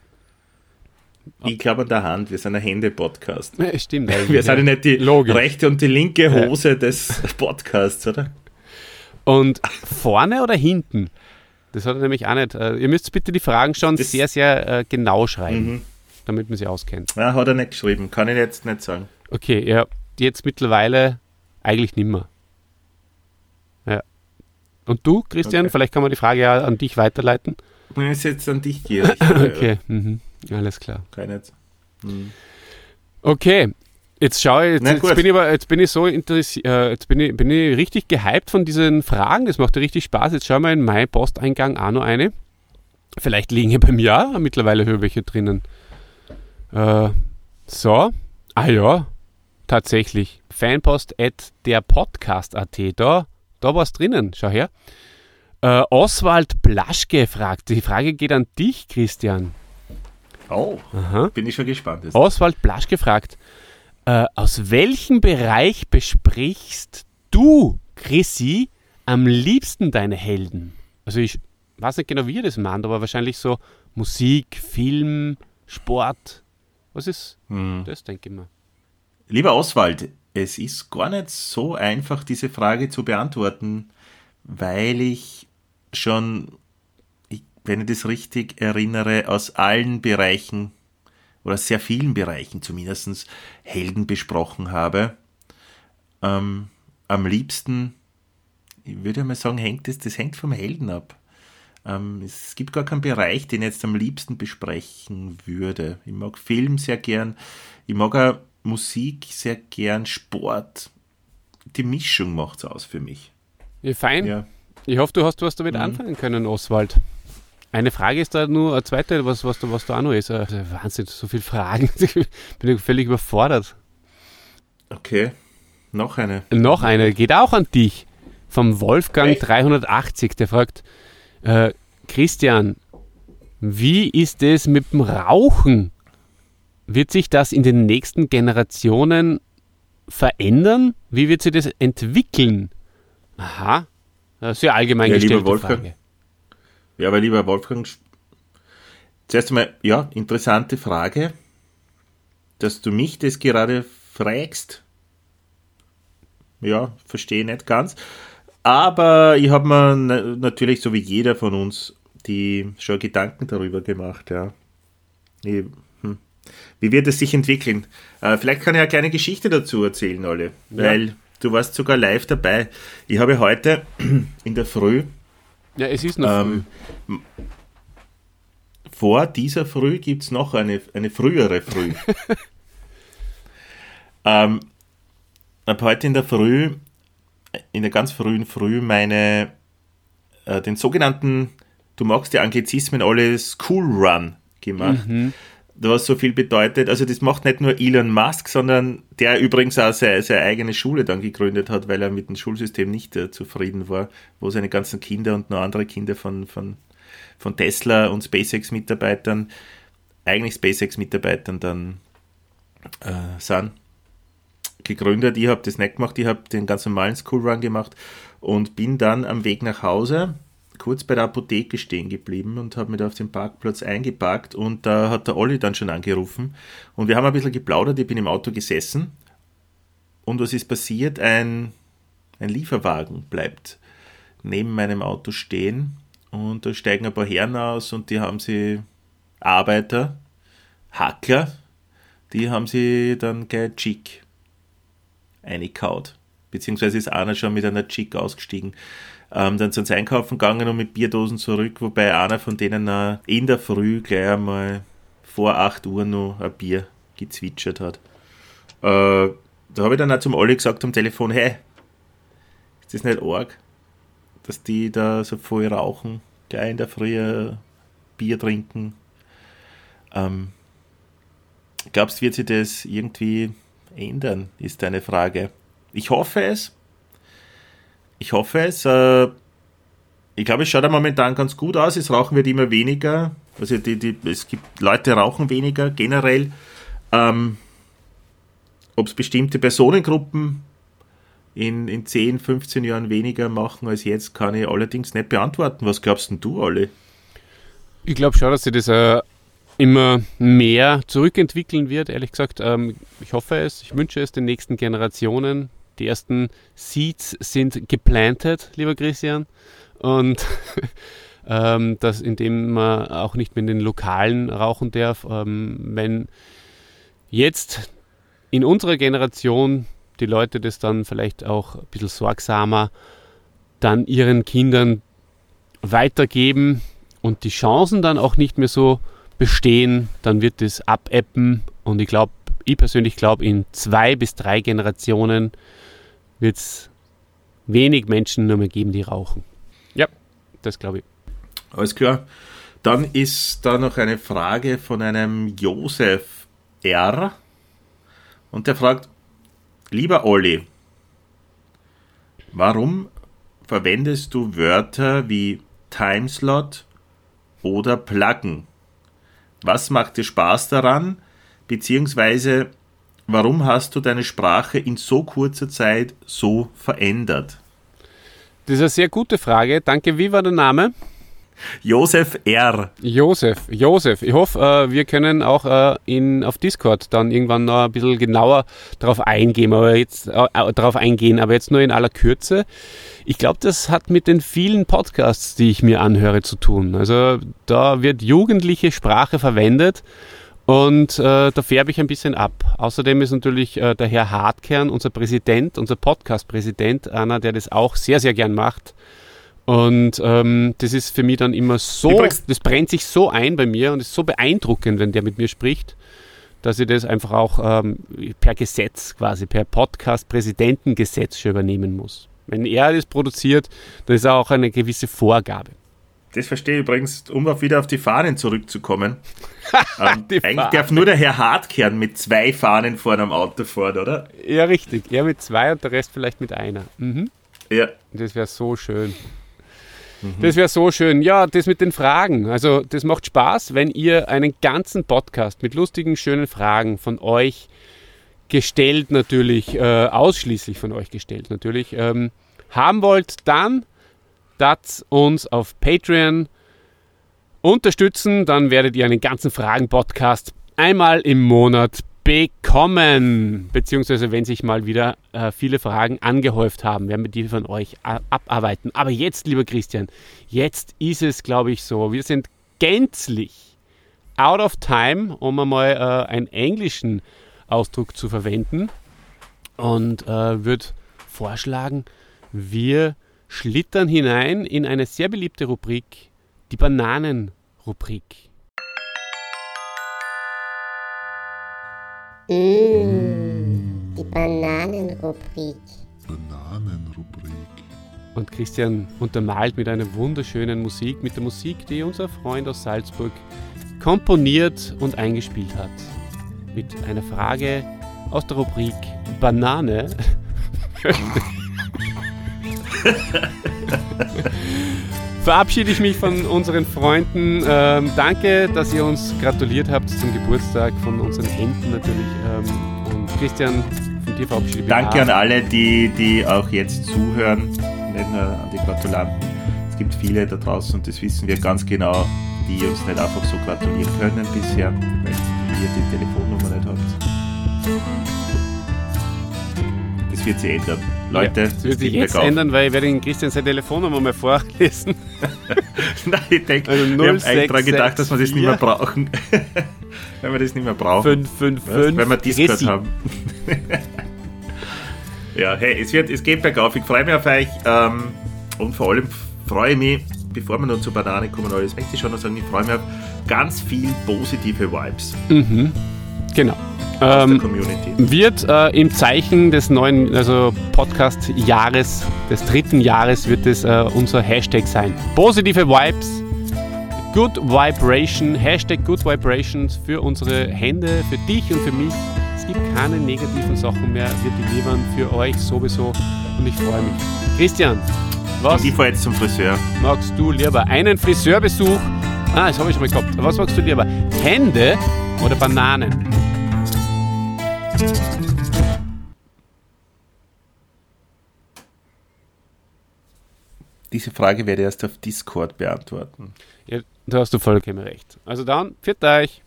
C: Ich glaube an der Hand, wir sind ein Hände-Podcast.
B: Ja, stimmt.
C: Wir sind ja nicht die
B: Logisch.
C: rechte und die linke Hose des (laughs) Podcasts, oder?
B: Und vorne oder hinten? Das hat er nämlich auch nicht. Äh, ihr müsst bitte die Fragen schon
C: Das-
B: sehr, sehr äh, genau schreiben,
C: Mhm.
B: damit man sie auskennt.
C: Ja, hat er nicht geschrieben, kann ich jetzt nicht sagen.
B: Okay, ja, jetzt mittlerweile eigentlich nimmer. Ja. Und du, Christian,
C: Okay.
B: vielleicht kann man die Frage ja an dich weiterleiten.
C: Ich ist jetzt an dich gierig. (laughs)
B: Okay, mhm. Alles klar.
C: Ich nicht. Hm.
B: Okay, jetzt schaue ich, jetzt, jetzt bin ich aber, jetzt bin ich so interessiert, äh, jetzt bin ich, bin ich richtig gehypt von diesen Fragen, das macht ja richtig Spaß. Jetzt schauen wir in meinen Posteingang auch noch eine. Vielleicht liegen hier bei mir auch mittlerweile höher welche drinnen. Äh, so, ah ja, tatsächlich. Fanpost at der Podcast.at, da, da was drinnen, schau her. Äh, Oswald Blaschke fragt, die Frage geht an dich, Christian.
C: Oh,
B: Aha.
C: bin ich schon gespannt. jetzt.
B: Oswald Blasch gefragt, äh, aus welchem Bereich besprichst du, Chrissy, am liebsten deine Helden? Also ich weiß nicht genau, wie ihr das meint, aber wahrscheinlich so Musik, Film, Sport. Was ist
C: Hm.
B: das, denke ich mal?
C: Lieber Oswald, es ist gar nicht so einfach, diese Frage zu beantworten, weil ich schon, wenn ich das richtig erinnere, aus allen Bereichen oder sehr vielen Bereichen zumindest Helden besprochen habe. Ähm, am liebsten, ich würde mal sagen, hängt es, das hängt vom Helden ab. Ähm, es gibt gar keinen Bereich, den ich jetzt am liebsten besprechen würde. Ich mag Film sehr gern, ich mag auch Musik sehr gern, Sport. Die Mischung macht es aus für mich.
B: Ja, fein.
C: Ja.
B: Ich hoffe, du hast was damit
C: Mhm.
B: anfangen können, Oswald. Eine Frage ist da nur, eine zweite, was, was, da, was da auch noch ist. Also, Wahnsinn, so viele Fragen. (laughs) Ich bin völlig überfordert.
C: Okay, noch eine.
B: Noch eine, geht auch an dich. Vom Wolfgang
C: Echt?
B: 380, der fragt, äh, Christian, wie ist es mit dem Rauchen? Wird sich das in den nächsten Generationen verändern? Wie wird sich das entwickeln? Aha, eine sehr allgemein
C: Ja, lieber
B: gestellte
C: Wolfgang.
B: Frage.
C: Ja, aber lieber Wolfgang, zuerst einmal, ja, interessante Frage, dass du mich das gerade fragst. Ja, verstehe nicht ganz. Aber ich habe mir na- natürlich, so wie jeder von uns, die schon Gedanken darüber gemacht, ja. Ich, hm. Wie wird es sich entwickeln? Äh, vielleicht kann ich eine kleine Geschichte dazu erzählen, Olle, weil du warst sogar live dabei. Ich habe heute in der Früh
B: Ja, es ist noch
C: ähm, m- vor dieser Früh gibt es noch eine, eine frühere Früh. (laughs) ähm, habe heute in der Früh, in der ganz frühen Früh, meine, äh, den sogenannten, du magst die Anglizismen alle, School Run gemacht. Was so viel bedeutet, also das macht nicht nur Elon Musk, sondern der übrigens auch seine, seine eigene Schule dann gegründet hat, weil er mit dem Schulsystem nicht äh, zufrieden war, wo seine ganzen Kinder und noch andere Kinder von, von, von Tesla und SpaceX-Mitarbeitern, eigentlich SpaceX-Mitarbeitern dann äh, sind. Gegründet. Ich habe das nicht gemacht, ich habe den ganz normalen Schoolrun gemacht und bin dann am Weg nach Hause kurz bei der Apotheke stehen geblieben und habe mich da auf dem Parkplatz eingeparkt und da hat der Olli dann schon angerufen und wir haben ein bisschen geplaudert, ich bin im Auto gesessen und was ist passiert? Ein, ein Lieferwagen bleibt neben meinem Auto stehen und da steigen ein paar Herren aus und die haben sie Arbeiter, Hackler, die haben sie dann gleich Chick eingekaut. Beziehungsweise ist einer schon mit einer Chick ausgestiegen. Ähm, dann sind sie einkaufen gegangen und mit Bierdosen zurück, wobei einer von denen äh, in der Früh gleich einmal vor 8 Uhr noch ein Bier gezwitschert hat. Äh, da habe ich dann auch zum Olli gesagt am Telefon, hey, ist das nicht arg? dass die da so voll rauchen, gleich in der Früh Bier trinken. Ähm, glaubst du, wird sich das irgendwie ändern, ist deine Frage. Ich hoffe es. Ich hoffe es. Äh, ich glaube, es schaut ja momentan ganz gut aus. Es rauchen wird immer weniger. Also die, die, es gibt Leute, rauchen weniger generell. Ähm, Ob es bestimmte Personengruppen in, in 10, 15 Jahren weniger machen als jetzt, kann ich allerdings nicht beantworten. Was glaubst denn du, alle?
B: Ich glaube schon, dass sich das äh, immer mehr zurückentwickeln wird, ehrlich gesagt. Ähm, ich hoffe es, ich wünsche es den nächsten Generationen. Die ersten Seeds sind geplantet, lieber Christian. Und (laughs) ähm, dass indem man auch nicht mehr in den Lokalen rauchen darf. Ähm, wenn jetzt in unserer Generation die Leute das dann vielleicht auch ein bisschen sorgsamer dann ihren Kindern weitergeben und die Chancen dann auch nicht mehr so bestehen, dann wird es abappen und ich glaube, ich persönlich glaube, in zwei bis drei Generationen wird es wenig Menschen nur mehr geben, die rauchen. Ja, das glaube ich.
C: Alles klar. Dann ist da noch eine Frage von einem Josef R. Und der fragt, lieber Olli, warum verwendest du Wörter wie Timeslot oder Pluggen? Was macht dir Spaß daran? Beziehungsweise, warum hast du deine Sprache in so kurzer Zeit so verändert?
B: Das ist eine sehr gute Frage. Danke. Wie war der Name?
C: Josef R.
B: Josef, Josef. Ich hoffe, äh, wir können auch äh, in, auf Discord dann irgendwann noch ein bisschen genauer darauf eingehen, aber jetzt äh, darauf eingehen, aber jetzt nur in aller Kürze. Ich glaube, das hat mit den vielen Podcasts, die ich mir anhöre, zu tun. Also da wird jugendliche Sprache verwendet und äh, da färbe ich ein bisschen ab. Außerdem ist natürlich äh, der Herr Hartkern, unser Präsident, unser Podcast-Präsident, einer, der das auch sehr, sehr gern macht. Und ähm, das ist für mich dann immer so,
C: Übrigens-
B: das brennt sich so ein bei mir und ist so beeindruckend, wenn der mit mir spricht, dass ich das einfach auch ähm, per Gesetz quasi, per Podcast-Präsidentengesetz schon übernehmen muss. Wenn er das produziert, dann ist auch eine gewisse Vorgabe.
C: Das verstehe ich übrigens, um auch wieder auf die Fahnen zurückzukommen. (laughs) ähm,
B: Die
C: eigentlich
B: Fahnen.
C: darf nur der Herr Hartkern mit zwei Fahnen vorne am Auto fahren, oder?
B: Ja, richtig. Er mit zwei und der Rest vielleicht mit einer. Mhm.
C: Ja.
B: Das wäre so schön. Das wäre so schön. Ja, das mit den Fragen. Also, das macht Spaß, wenn ihr einen ganzen Podcast mit lustigen, schönen Fragen von euch gestellt, natürlich, äh, ausschließlich von euch gestellt, natürlich, ähm, haben wollt, dann das uns auf Patreon unterstützen. Dann werdet ihr einen ganzen Fragen-Podcast einmal im Monat bekommen. Beziehungsweise, wenn sich mal wieder äh, viele Fragen angehäuft haben, werden wir die von euch abarbeiten. Aber jetzt, lieber Christian, jetzt ist es, glaube ich, so. Wir sind gänzlich out of time, um einmal äh, einen englischen Ausdruck zu verwenden. Und äh, würde vorschlagen, wir schlittern hinein in eine sehr beliebte Rubrik, die Bananenrubrik.
J: Mmh, die Bananenrubrik.
A: Bananenrubrik.
B: Und Christian untermalt mit einer wunderschönen Musik, mit der Musik, die unser Freund aus Salzburg komponiert und eingespielt hat. Mit einer Frage aus der Rubrik Banane. (laughs) (laughs) Verabschiede ich mich von unseren Freunden. Ähm, danke, dass ihr uns gratuliert habt zum Geburtstag, von unseren Händen natürlich. Ähm, und Christian, von dir verabschiede ich mich.
C: Danke an alle, die, die auch jetzt zuhören, nicht nur an die Gratulanten. Es gibt viele da draußen und das wissen wir ganz genau, die uns nicht einfach so gratulieren können bisher, weil ihr die Telefonnummer nicht habt. Das wird sich ändern. Leute,
B: Ja, das wird sich jetzt
C: bergauf.
B: ändern, weil ich werde den Christian seine Telefonnummer mal vorlesen. (laughs)
C: Nein, ich denke,
B: Also
C: wir haben eigentlich daran
B: 0664.
C: gedacht, dass wir das nicht mehr brauchen. (laughs) Wenn wir das nicht mehr brauchen.
B: 555
C: Wenn wir Discord
B: Chrissy.
C: haben. (laughs) ja, hey, es, wird, es geht bergauf. Ich freue mich auf euch. Ähm, und vor allem freue ich mich, bevor wir noch zur Banane kommen, alles möchte ich schon noch sagen, ich freue mich auf ganz viel positive Vibes.
B: Mhm. Genau. Ähm, wird äh, im Zeichen des neuen also Podcast-Jahres, des dritten Jahres, wird es äh, unser Hashtag sein. Positive Vibes, Good Vibration, Hashtag Good Vibrations für unsere Hände, für dich und für mich. Es gibt keine negativen Sachen mehr. Wir delivern für euch sowieso und ich freue mich. Christian, was
C: Ich fahre jetzt zum Friseur.
B: magst du lieber? Einen Friseurbesuch? Ah, das habe ich schon mal gehabt. Was magst du lieber? Hände oder Bananen?
C: Diese Frage werde ich erst auf Discord beantworten.
B: Ja, da hast du vollkommen recht. Also dann, pfiat euch.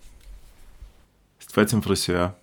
C: Jetzt ich zum Friseur.